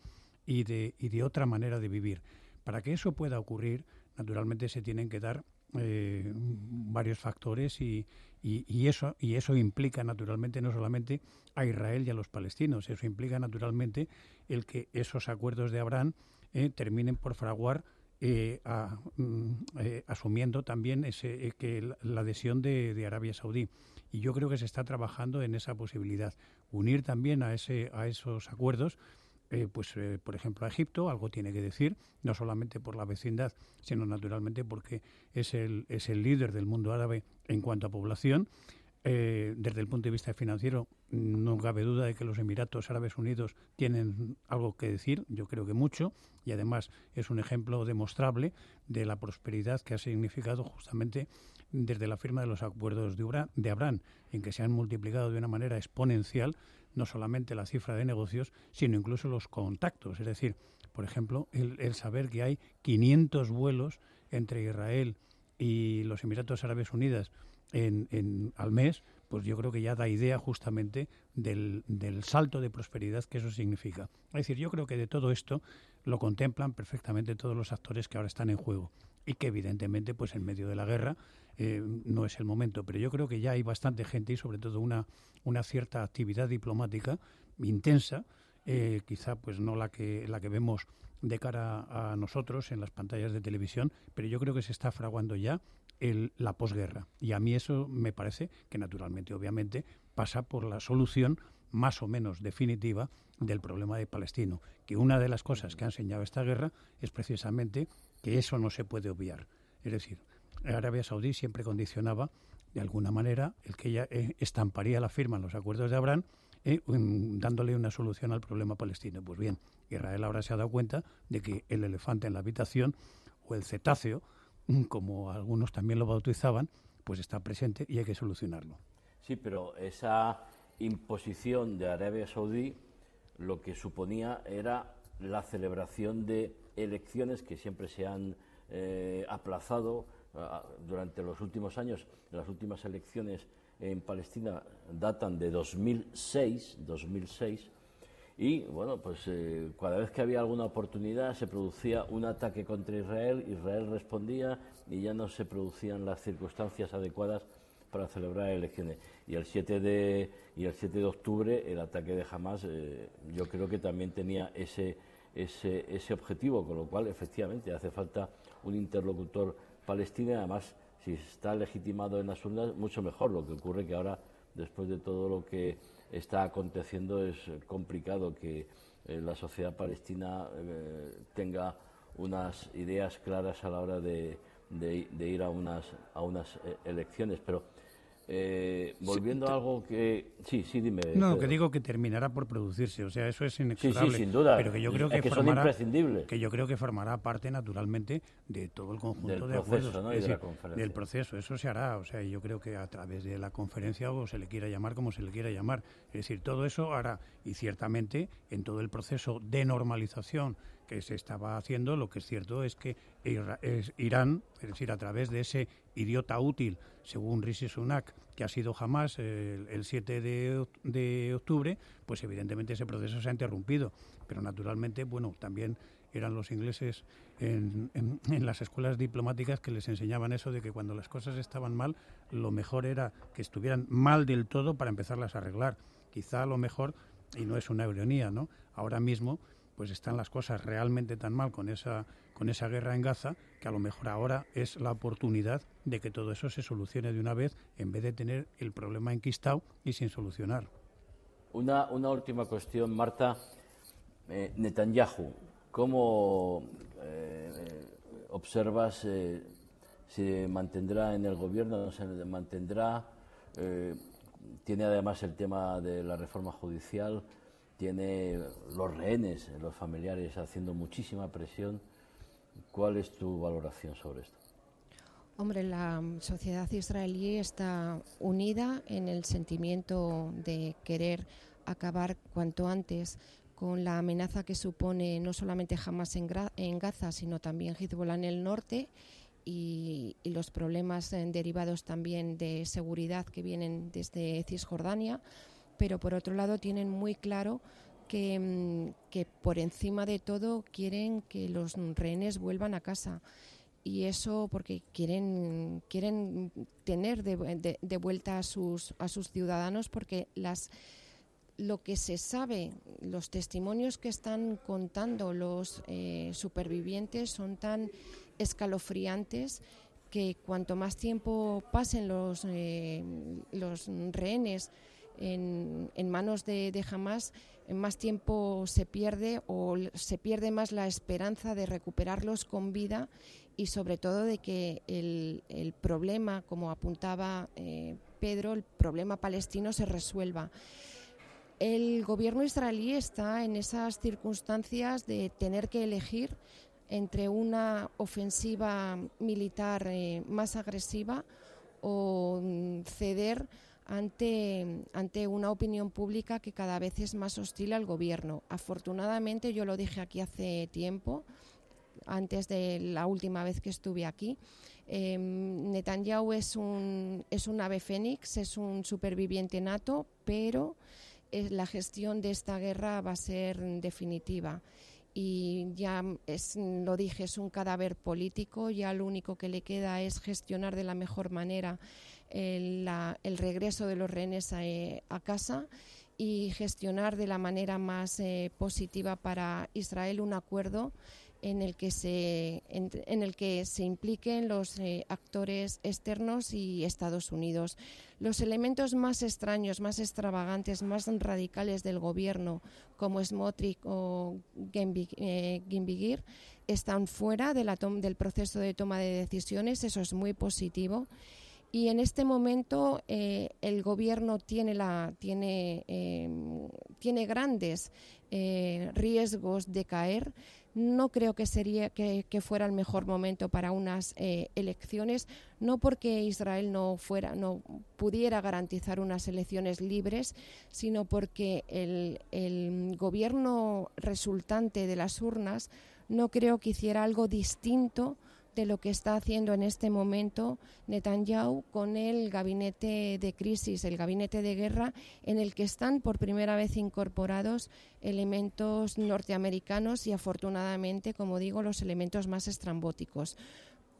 y de, y de otra manera de vivir. Para que eso pueda ocurrir, naturalmente se tienen que dar eh, varios factores y, y, y, eso, y eso implica naturalmente no solamente a Israel y a los palestinos, eso implica naturalmente el que esos acuerdos de Abraham eh, terminen por fraguar eh, mm, eh, asumiendo también ese, eh, que la, la adhesión de, de, Arabia Saudí. Y yo creo que se está trabajando en esa posibilidad. Unir también a, ese, a esos acuerdos eh, pues eh, por ejemplo a Egipto, algo tiene que decir, no solamente por la vecindad, sino naturalmente porque es el, es el líder del mundo árabe en cuanto a población. Eh, desde el punto de vista financiero, no cabe duda de que los Emiratos Árabes Unidos tienen algo que decir, yo creo que mucho, y además es un ejemplo demostrable de la prosperidad que ha significado justamente desde la firma de los acuerdos de, de Abraham, en que se han multiplicado de una manera exponencial no solamente la cifra de negocios, sino incluso los contactos. Es decir, por ejemplo, el, el saber que hay 500 vuelos entre Israel y los Emiratos Árabes Unidos en, en, al mes, pues yo creo que ya da idea justamente del, del, salto de prosperidad que eso significa. Es decir, yo creo que de todo esto lo contemplan perfectamente todos los actores que ahora están en juego y que evidentemente pues en medio de la guerra eh, no es el momento, pero yo creo que ya hay bastante gente y sobre todo una, una cierta actividad diplomática intensa, eh, quizá pues no la que, la que vemos de cara a nosotros en las pantallas de televisión, pero yo creo que se está fraguando ya el, la posguerra. Y a mí eso me parece que naturalmente, obviamente, pasa por la solución más o menos definitiva del problema de Palestino, que una de las cosas que ha enseñado esta guerra es precisamente que eso no se puede obviar. Es decir, Arabia Saudí siempre condicionaba de alguna manera el que ella eh, estamparía la firma en los acuerdos de Abraham eh, dándole una solución al problema palestino. Pues bien, Israel ahora se ha dado cuenta de que el elefante en la habitación o el cetáceo, como algunos también lo bautizaban, pues está presente y hay que solucionarlo. Sí, pero esa imposición de Arabia Saudí lo que suponía era la celebración de elecciones que siempre se han eh, aplazado durante los últimos años, las últimas elecciones en Palestina datan de 2006, 2006 y bueno, pues eh, cada vez que había alguna oportunidad se producía un ataque contra Israel, Israel respondía y ya no se producían las circunstancias adecuadas para celebrar elecciones. Y el 7 de, y el 7 de octubre el ataque de Hamas eh, yo creo que también tenía ese, ese, ese objetivo, con lo cual efectivamente hace falta un interlocutor Palestina, además, si está legitimado en las urnas, mucho mejor. Lo que ocurre que ahora, después de todo lo que está aconteciendo, es complicado que eh, la sociedad palestina eh, tenga unas ideas claras a la hora de, de, de ir a unas, a unas eh, elecciones. Pero Eh, volviendo a algo que... Sí, sí, dime. No, que digo que terminará por producirse, o sea, eso es inexorable. Sí, sí, sin duda. Pero que yo creo que, que formará, son Que yo creo que formará parte, naturalmente, de todo el conjunto de acuerdos. ¿no? es decir, del proceso, eso se hará, o sea, yo creo que a través de la conferencia o se le quiera llamar como se le quiera llamar. Es decir, todo eso hará, y ciertamente en todo el proceso de normalización se estaba haciendo, lo que es cierto es que Irán, es decir, a través de ese idiota útil, según Rishi Sunak, que ha sido jamás el, 7 de, octubre, pues evidentemente ese proceso se ha interrumpido. Pero naturalmente, bueno, también eran los ingleses en, las escuelas diplomáticas que les enseñaban eso de que cuando las cosas estaban mal, lo mejor era que estuvieran mal del todo para empezarlas a arreglar. Quizá lo mejor, y no es una ironía, ¿no? Ahora mismo pues están las cosas realmente tan mal con esa, con esa guerra en Gaza que a lo mejor ahora es la oportunidad de que todo eso se solucione de una vez en vez de tener el problema enquistado y sin solucionar. Una, una última cuestión, Marta. Eh, Netanyahu, ¿cómo eh, observas eh, se mantendrá en el gobierno, no se mantendrá? Eh, tiene además el tema de la reforma judicial tiene los rehenes, los familiares haciendo muchísima presión. ¿Cuál es tu valoración sobre esto? Hombre, la sociedad israelí está unida en el sentimiento de querer acabar cuanto antes con la amenaza que supone no solamente Hamas en, Gaza, sino también Hezbollah en el norte y, y los problemas eh, derivados también de seguridad que vienen desde Cisjordania pero por otro lado tienen muy claro que, mm, que por encima de todo quieren que los rehenes vuelvan a casa. Y eso porque quieren quieren tener de, vuelta a sus a sus ciudadanos porque las lo que se sabe los testimonios que están contando los eh, supervivientes son tan escalofriantes que cuanto más tiempo pasen los eh, los rehenes en, manos de, de Hamas, más tiempo se pierde o se pierde más la esperanza de recuperarlos con vida y sobre todo de que el, problema, como apuntaba eh, Pedro, el problema palestino se resuelva. El gobierno israelí está en esas circunstancias de tener que elegir entre una ofensiva militar eh, más agresiva o mm, ceder ante, ante una opinión pública que cada vez es más hostil al gobierno. Afortunadamente, yo lo dije aquí hace tiempo, antes de la última vez que estuve aquí, eh, Netanyahu es un, es un ave fénix, es un superviviente nato, pero eh, la gestión de esta guerra va a ser definitiva. Y ya es, lo dije, es un cadáver político, ya lo único que le queda es gestionar de la mejor manera el, regreso de los rehenes eh, a, casa y gestionar de la manera más eh, positiva para Israel un acuerdo en el que se, en, el que se impliquen los eh, actores externos y Estados Unidos. Los elementos más extraños, más extravagantes, más radicales del gobierno, como Smotrich o Gimbigir, están fuera de la del proceso de toma de decisiones. Eso es muy positivo y en este momento eh, el gobierno tiene, la, tiene, em, tiene grandes eh, riesgos de caer. No creo que, sería, que, fuera el mejor momento para unas eh, elecciones, no porque Israel no, fuera, no pudiera garantizar unas elecciones libres, sino porque el gobierno resultante de las urnas no creo que hiciera algo distinto de lo que está haciendo en este momento Netanyahu con el gabinete de crisis, el gabinete de guerra, en el que están por primera vez incorporados elementos norteamericanos y afortunadamente, como digo, los elementos más estrambóticos.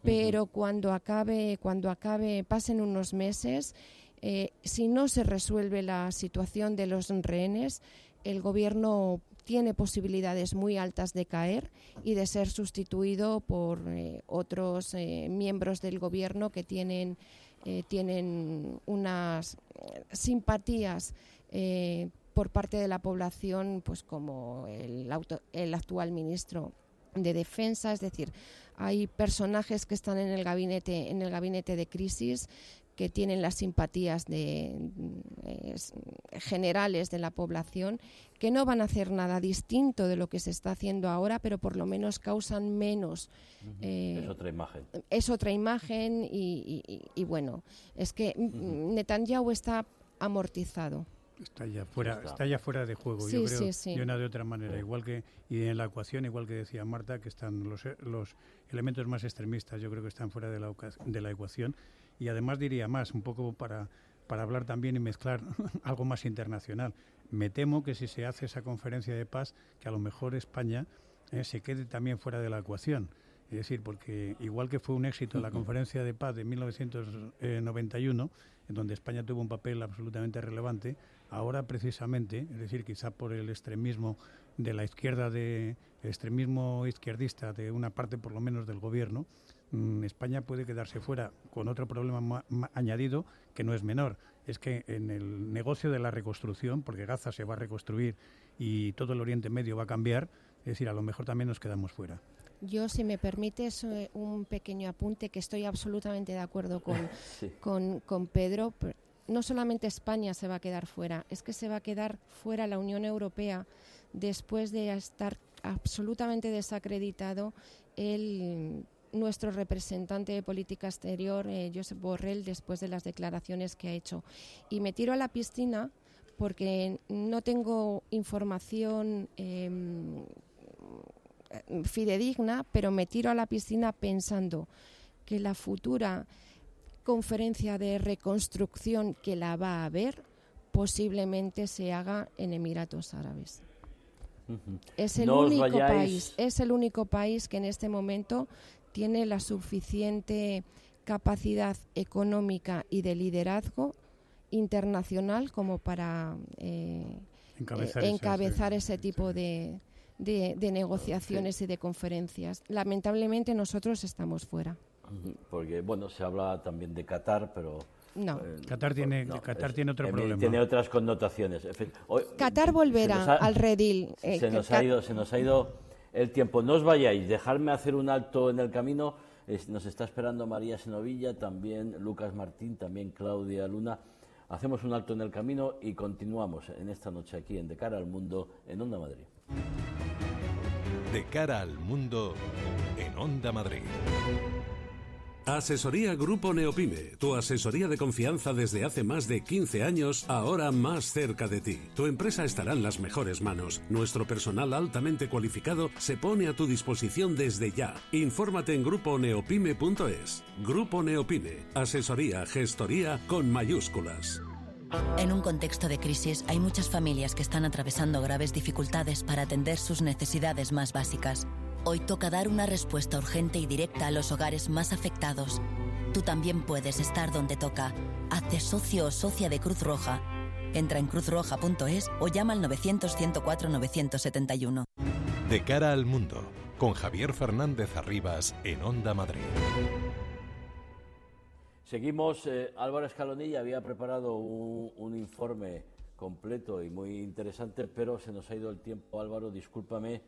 Pero cuando acabe, cuando acabe, pasen unos meses, eh, si no se resuelve la situación de los rehenes, el gobierno tiene posibilidades muy altas de caer y de ser sustituido por eh, otros eh, miembros del gobierno que tienen, eh, tienen unas simpatías por parte de la población, pues como el, el actual ministro de Defensa, es decir, hay personajes que están en el gabinete, en el gabinete de crisis que tienen las simpatías de, generales de la población, que no van a hacer nada distinto de lo que se está haciendo ahora, pero por lo menos causan menos. es otra imagen. Es otra imagen y, bueno, es que Netanyahu está amortizado. Está ya fuera, está ya fuera de juego, yo creo, de una de otra manera. Igual que, y en la ecuación, igual que decía Marta, que están los, los elementos más extremistas, yo creo que están fuera de la, de la ecuación. Y además diría más, un poco para, para hablar también y mezclar algo más internacional. Me temo que si se hace esa conferencia de paz, que a lo mejor España eh, se quede también fuera de la ecuación. Es decir, porque igual que fue un éxito la conferencia de paz de 1991, en donde España tuvo un papel absolutamente relevante, ahora precisamente, es decir, quizá por el extremismo de la izquierda, de, el extremismo izquierdista de una parte por lo menos del gobierno, mm, España puede quedarse fuera con otro problema añadido que no es menor. Es que en el negocio de la reconstrucción, porque Gaza se va a reconstruir y todo el Oriente Medio va a cambiar, es decir, a lo mejor también nos quedamos fuera. Yo, si me permites, eh, un pequeño apunte que estoy absolutamente de acuerdo con, con, Pedro. No solamente España se va a quedar fuera, es que se va a quedar fuera la Unión Europea después de estar absolutamente desacreditado el nuestro representante de política exterior, eh, Josep Borrell, después de las declaraciones que ha hecho. Y me tiro a la piscina porque no tengo información em, fidedigna, pero me tiro a la piscina pensando que la futura conferencia de reconstrucción que la va a haber posiblemente se haga en Emiratos Árabes. Es el único país, es el único país que en este momento tiene la suficiente capacidad económica y de liderazgo internacional como para eh, encabezar, ese tipo de, de, negociaciones y de conferencias. Lamentablemente nosotros estamos fuera. Porque, bueno, se habla también de Qatar, pero... No. Eh, Qatar tiene, Qatar tiene otro problema. Tiene otras connotaciones. Qatar volverá al redil. Eh, se, nos ha ido, se nos ha ido el tiempo. No os vayáis, dejarme hacer un alto en el camino. nos está esperando María Senovilla, también Lucas Martín, también Claudia Luna. Hacemos un alto en el camino y continuamos en esta noche aquí en De Cara al Mundo en Onda Madrid. De cara al mundo en Onda Madrid. Asesoría Grupo Neopime, tu asesoría de confianza desde hace más de 15 años, ahora más cerca de ti. Tu empresa estará en las mejores manos. Nuestro personal altamente cualificado se pone a tu disposición desde ya. Infórmate en gruponeopime.es. Grupo Neopime, asesoría, gestoría con mayúsculas. En un contexto de crisis hay muchas familias que están atravesando graves dificultades para atender sus necesidades más básicas. Hoy toca dar una respuesta urgente y directa a los hogares más afectados. Tú también puedes estar donde toca. Hazte socio o socia de Cruz Roja. Entra en cruzroja.es o llama al 900-104-971. De cara al mundo, con Javier Fernández Arribas en Onda Madrid. Seguimos, eh, Álvaro Escalonilla había preparado un, informe completo y muy interesante, pero se nos ha ido el tiempo, Álvaro, discúlpame.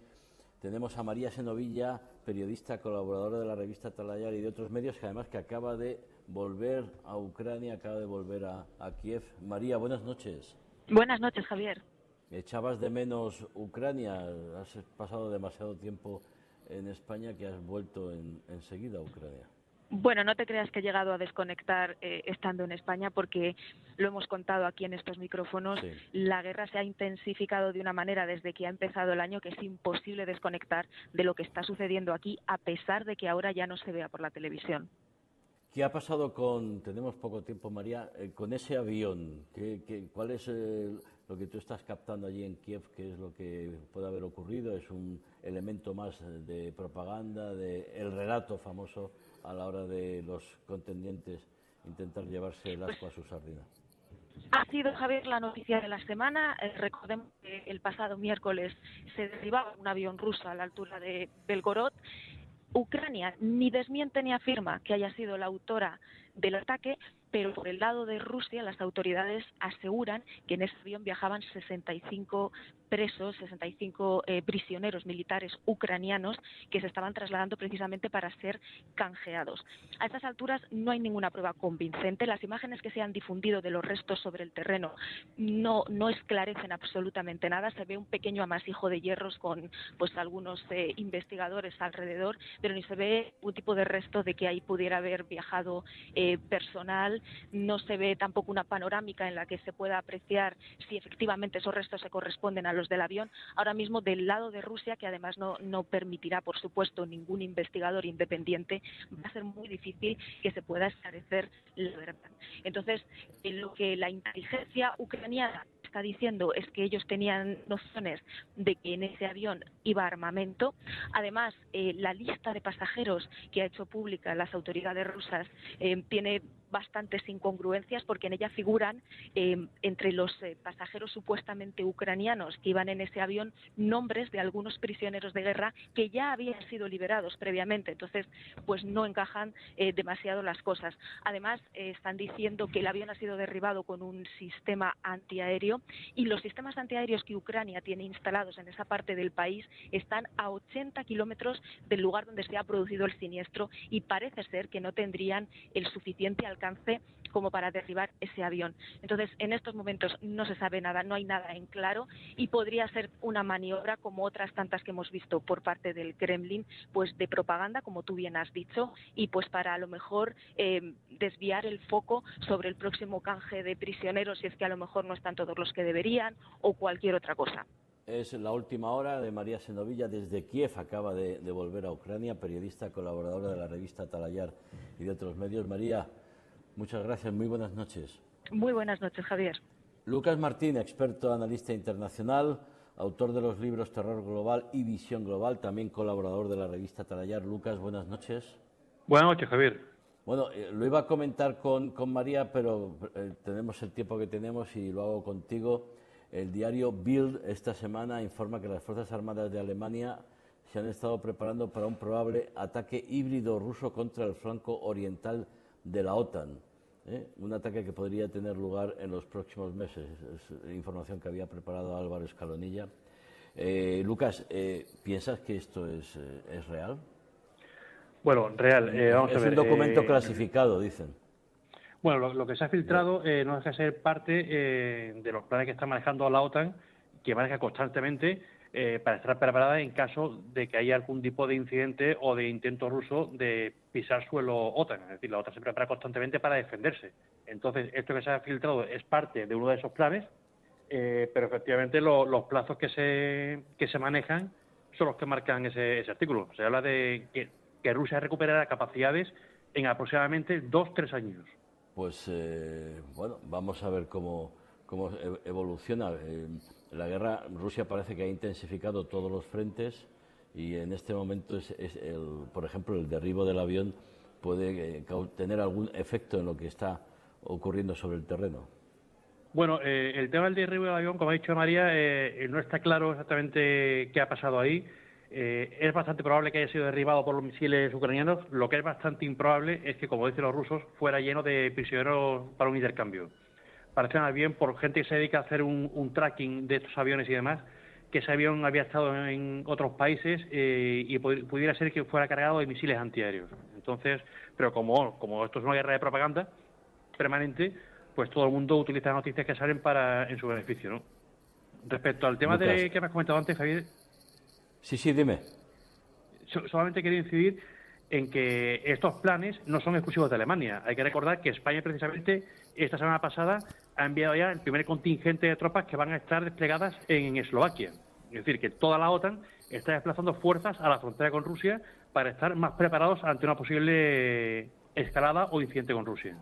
Tenemos a María Senovilla, periodista, colaboradora de la revista Talayar y de otros medios, que además que acaba de volver a Ucrania, acaba de volver a, Kiev. María, buenas noches. Buenas noches, Javier. ¿Echabas de menos Ucrania? Has pasado demasiado tiempo en España que has vuelto enseguida a Ucrania. Bueno, no te creas que he llegado a desconectar eh, estando en España porque lo hemos contado aquí en estos micrófonos. La guerra se ha intensificado de una manera desde que ha empezado el año que es imposible desconectar de lo que está sucediendo aquí a pesar de que ahora ya no se vea por la televisión. ¿Qué ha pasado con, tenemos poco tiempo María, eh, con ese avión? ¿Qué, cuál es eh, lo que tú estás captando allí en Kiev? ¿Qué es lo que puede haber ocurrido? ¿Es un elemento más de propaganda, de el relato famoso a la hora de los contendientes intentar llevarse el asco a su sardina? Ha sido, Javier, la noticia de la semana. Eh, recordemos que el pasado miércoles se derribaba un avión ruso a la altura de Belgorod. Ucrania ni desmiente ni afirma que haya sido la autora del ataque, pero por el lado de Rusia las autoridades aseguran que en ese avión viajaban 65 presos, 65 eh, prisioneros militares ucranianos que se estaban trasladando precisamente para ser canjeados. A estas alturas no hay ninguna prueba convincente. Las imágenes que se han difundido de los restos sobre el terreno no, no esclarecen absolutamente nada. Se ve un pequeño amasijo de hierros con pues algunos eh, investigadores alrededor, pero ni se ve un tipo de resto de que ahí pudiera haber viajado eh, personal no se ve tampoco una panorámica en la que se pueda apreciar si efectivamente esos restos se corresponden a los del avión. Ahora mismo del lado de Rusia, que además no, no permitirá, por supuesto, ningún investigador independiente, va a ser muy difícil que se pueda esclarecer la verdad. Entonces, lo que la inteligencia ucraniana está diciendo es que ellos tenían nociones de que en ese avión iba armamento. Además, eh, la lista de pasajeros que ha hecho pública las autoridades rusas eh, tiene bastantes incongruencias porque en ella figuran eh, entre los pasajeros supuestamente ucranianos que iban en ese avión nombres de algunos prisioneros de guerra que ya habían sido liberados previamente. Entonces, pues no encajan demasiado las cosas. Además, están diciendo que el avión ha sido derribado con un sistema antiaéreo y los sistemas antiaéreos que Ucrania tiene instalados en esa parte del país están a 80 kilómetros del lugar donde se ha producido el siniestro y parece ser que no tendrían el suficiente alcance como para derribar ese avión. Entonces, en estos momentos no se sabe nada, no hay nada en claro y podría ser una maniobra como otras tantas que hemos visto por parte del Kremlin, pues de propaganda, como tú bien has dicho, y pues para a lo mejor eh, desviar el foco sobre el próximo canje de prisioneros, si es que a lo mejor no están todos los que deberían o cualquier otra cosa. Es la última hora de María Senovilla desde Kiev, acaba de, de volver a Ucrania, periodista, colaboradora de la revista Talayar y de otros medios. María, muchas gracias, muy buenas noches. Muy buenas noches, Javier. Lucas Martín, experto analista internacional, autor de los libros Terror Global y Visión Global, también colaborador de la revista Talayar. Lucas, buenas noches. Buenas noches, Javier. Bueno, eh, lo iba a comentar con, con María, pero eh, tenemos el tiempo que tenemos y lo hago contigo. El diario Bild esta semana informa que las Fuerzas Armadas de Alemania se han estado preparando para un probable ataque híbrido ruso contra el flanco oriental de la OTAN. ¿eh? Un ataque que podría tener lugar en los próximos meses. Es información que había preparado Álvaro Escalonilla. Eh, Lucas, eh, ¿piensas que esto es, eh, es real? Bueno, real. Vamos es a ver, un documento clasificado, dicen. Bueno, lo, lo que se ha filtrado no deja de ser parte de los planes que está manejando la OTAN, que maneja constantemente eh, para estar preparada en caso de que haya algún tipo de incidente o de intento ruso de pisar suelo OTAN. Es decir, la OTAN se prepara constantemente para defenderse. Entonces, esto que se ha filtrado es parte de uno de esos planes, eh, pero efectivamente lo- los plazos que se, que se manejan son los que marcan ese, ese artículo. Se habla de que, que Rusia recuperará capacidades en aproximadamente dos, tres años. Pues eh, bueno, vamos a ver cómo, cómo e- evoluciona. Eh, la guerra, Rusia parece que ha intensificado todos los frentes y en este momento, es, es el, por ejemplo, el derribo del avión puede eh, tener algún efecto en lo que está ocurriendo sobre el terreno. Bueno, eh, el tema del derribo del avión, como ha dicho María, eh, no está claro exactamente qué ha pasado ahí. Eh, es bastante probable que haya sido derribado por los misiles ucranianos. Lo que es bastante improbable es que, como dicen los rusos, fuera lleno de prisioneros para un intercambio. Parece bien por gente que se dedica a hacer un, un tracking de estos aviones y demás, que ese avión había estado en otros países eh, y pu- pudiera ser que fuera cargado de misiles antiaéreos. Entonces, pero como, como esto es una guerra de propaganda permanente, pues todo el mundo utiliza las noticias que salen para en su beneficio, ¿no? Respecto al tema de que me has comentado antes, Javier, Sí, sí, dime. so- solamente quería incidir en que estos planes no son exclusivos de Alemania. Hay que recordar que España, precisamente, esta semana pasada ha enviado ya el primer contingente de tropas que van a estar desplegadas en Eslovaquia. Es decir, que toda la OTAN está desplazando fuerzas a la frontera con Rusia para estar más preparados ante una posible escalada o incidente con Rusia.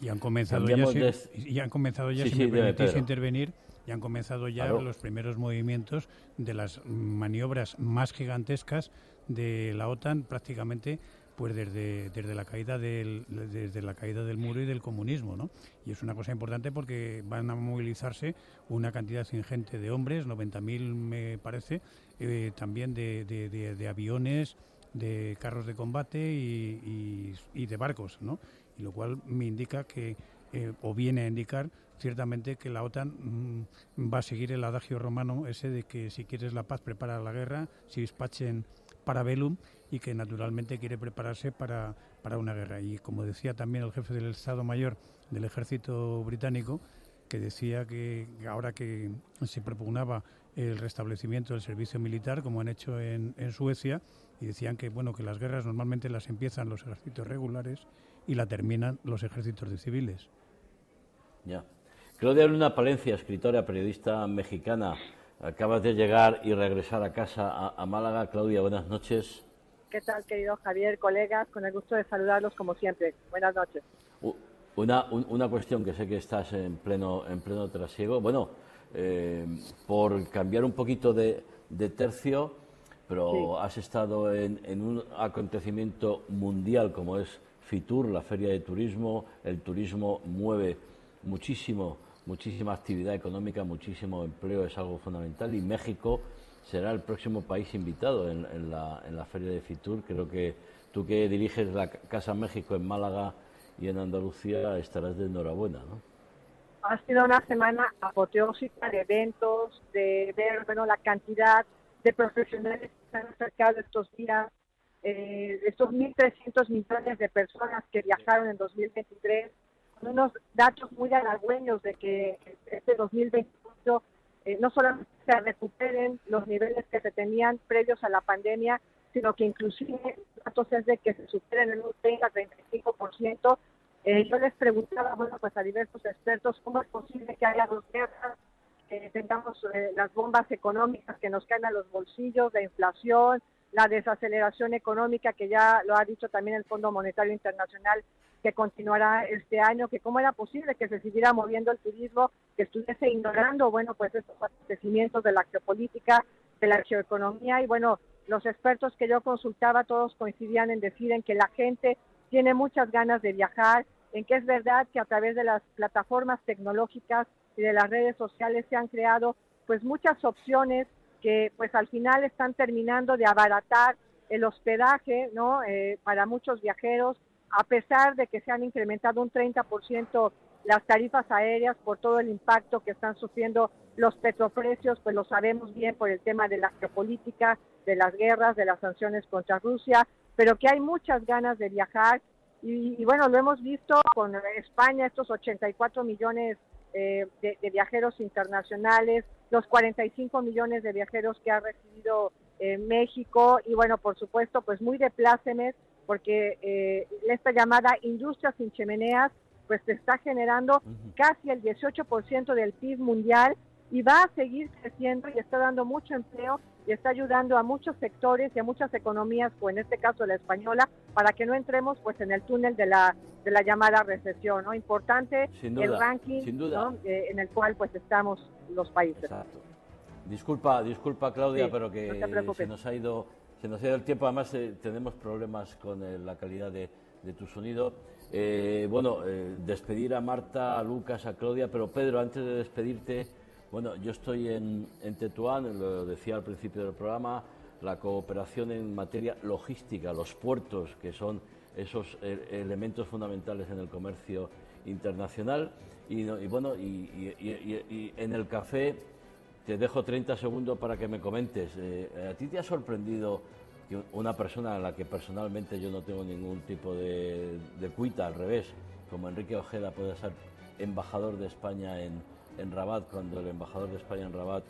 Y han comenzado ya, si- y han comenzado ya, Sí, si sí, me permitís intervenir, y han comenzado ya Claro. los primeros movimientos de las maniobras más gigantescas de la OTAN prácticamente pues desde, desde la caída del desde la caída del muro y del comunismo, ¿no? Y es una cosa importante porque van a movilizarse una cantidad ingente de hombres, 90.000 me parece, eh, también de, de- aviones de carros de combate y, de barcos, ¿no? Y lo cual me indica que, eh, o viene a indicar ciertamente que la OTAN mm, va a seguir el adagio romano ese de que si quieres la paz prepara la guerra, si dispachen para velum y que naturalmente quiere prepararse para, para una guerra. Y como decía también el jefe del Estado Mayor del Ejército Británico, que decía que ahora que se propugnaba el restablecimiento del servicio militar, como han hecho en, en Suecia, y decían que bueno que las guerras normalmente las empiezan los ejércitos regulares y la terminan los ejércitos de civiles. Ya. Claudia Luna Palencia, escritora, periodista mexicana, acabas de llegar y regresar a casa a, Málaga. Claudia, buenas noches. ¿Qué tal, querido Javier, colegas? Con el gusto de saludarlos como siempre. Buenas noches. Una, una cuestión que sé que estás en pleno, en pleno trasiego. Bueno, eh, por cambiar un poquito de, de tercio, pero has estado en, en, un acontecimiento mundial como es FITUR, la Feria de Turismo. El turismo mueve muchísimo, muchísima actividad económica, muchísimo empleo, es algo fundamental. Y México será el próximo país invitado en, la, en la Feria de FITUR. Creo que tú que diriges la Casa México en Málaga y en Andalucía estarás de enhorabuena, ¿no? Ha sido una semana apoteósica de eventos, de ver bueno, la cantidad de profesionales que se han acercado estos días, eh, estos 1.300 millones de personas que viajaron en 2023, unos datos muy halagüeños de que este 2028 eh, no solamente se recuperen los niveles que se tenían previos a la pandemia, sino que inclusive datos es de que se superen en un 30-35%. Eh, yo les preguntaba, bueno, pues a diversos expertos, ¿cómo es posible que haya dos guerras, que tengamos eh, las bombas económicas que nos caen a los bolsillos, la inflación, la desaceleración económica, que ya lo ha dicho también el Fondo Monetario Internacional, que continuará este año, que cómo era posible que se siguiera moviendo el turismo, que estuviese ignorando, bueno, pues estos acontecimientos de la geopolítica, de la geoeconomía, y bueno, los expertos que yo consultaba todos coincidían en decir en que la gente tiene muchas ganas de viajar, en que es verdad que a través de las plataformas tecnológicas y de las redes sociales se han creado pues muchas opciones que pues al final están terminando de abaratar el hospedaje, ¿no? Eh, para muchos viajeros, a pesar de que se han incrementado un 30% las tarifas aéreas por todo el impacto que están sufriendo los petroprecios, pues lo sabemos bien por el tema de la geopolítica, de las guerras, de las sanciones contra Rusia, pero que hay muchas ganas de viajar. Y, bueno, lo hemos visto con España, estos 84 millones eh, de, viajeros internacionales, los 45 millones de viajeros que ha recibido eh, México. Y bueno, por supuesto, pues muy de plácemes porque eh, esta llamada industria sin chimeneas pues está generando casi el 18% del PIB mundial y va a seguir creciendo y está dando mucho empleo y está ayudando a muchos sectores y a muchas economías, o en este caso la española, para que no entremos pues en el túnel de la de la llamada recesión, ¿no? Importante el ranking eh, en el cual pues estamos los países. Disculpa, disculpa Claudia, pero que se nos ha ido se nos ha el tiempo. Además eh, tenemos problemas con eh, la calidad de, tu sonido. bueno, despedir a Marta, a Lucas, a Claudia, pero Pedro, antes de despedirte, bueno, yo estoy en, Tetuán, lo decía al principio del programa, la cooperación en materia logística, los puertos, que son esos eh, elementos fundamentales en el comercio internacional. Y, bueno, y, en el café te dejo 30 segundos para que me comentes. Eh, ¿A ti te ha sorprendido que una persona a la que personalmente yo no tengo ningún tipo de, de cuita, al revés, como Enrique Ojeda pueda ser embajador de España en, en Rabat, cuando el embajador de España en Rabat,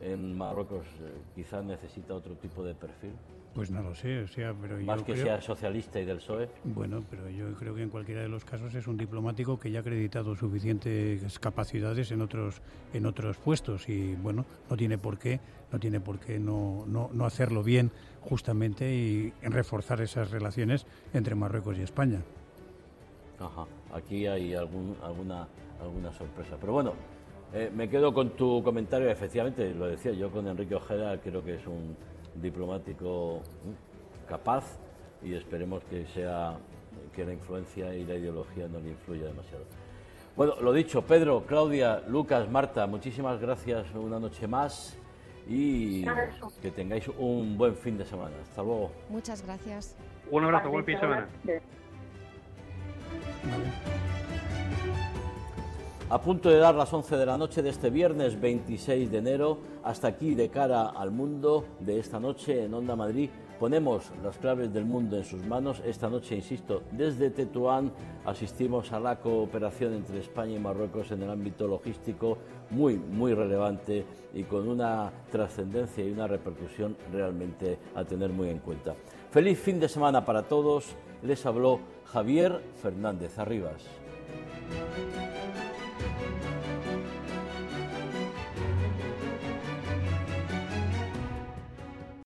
en Marruecos, eh, quizás necesita otro tipo de perfil? Pues no lo sé, o sea, pero Más que sea socialista y del PSOE. Bueno, pero yo creo que en cualquiera de los casos es un diplomático que ya ha acreditado suficientes capacidades en otros en otros puestos y bueno, no tiene por qué no tiene por qué no, no, no hacerlo bien justamente y reforzar esas relaciones entre Marruecos y España. Ajá, aquí hay algún, alguna alguna sorpresa, pero bueno, eh, me quedo con tu comentario, efectivamente, lo decía yo con Enrique Ojeda, creo que es un diplomático mm, capaz y esperemos que sea que la influencia y la ideología no le influya demasiado. Bueno, lo dicho, Pedro, Claudia, Lucas, Marta, muchísimas gracias una noche más y que tengáis un buen fin de semana. Hasta luego. Muchas gracias. Un abrazo, buen fin de semana. A punto de dar las 11 de la noche de este viernes 26 de enero, hasta aquí de cara al mundo de esta noche en Onda Madrid, ponemos las claves del mundo en sus manos. Esta noche, insisto, desde Tetuán asistimos a la cooperación entre España y Marruecos en el ámbito logístico muy, muy relevante y con una trascendencia y una repercusión realmente a tener muy en cuenta. Feliz fin de semana para todos. Les habló Javier Fernández Arribas.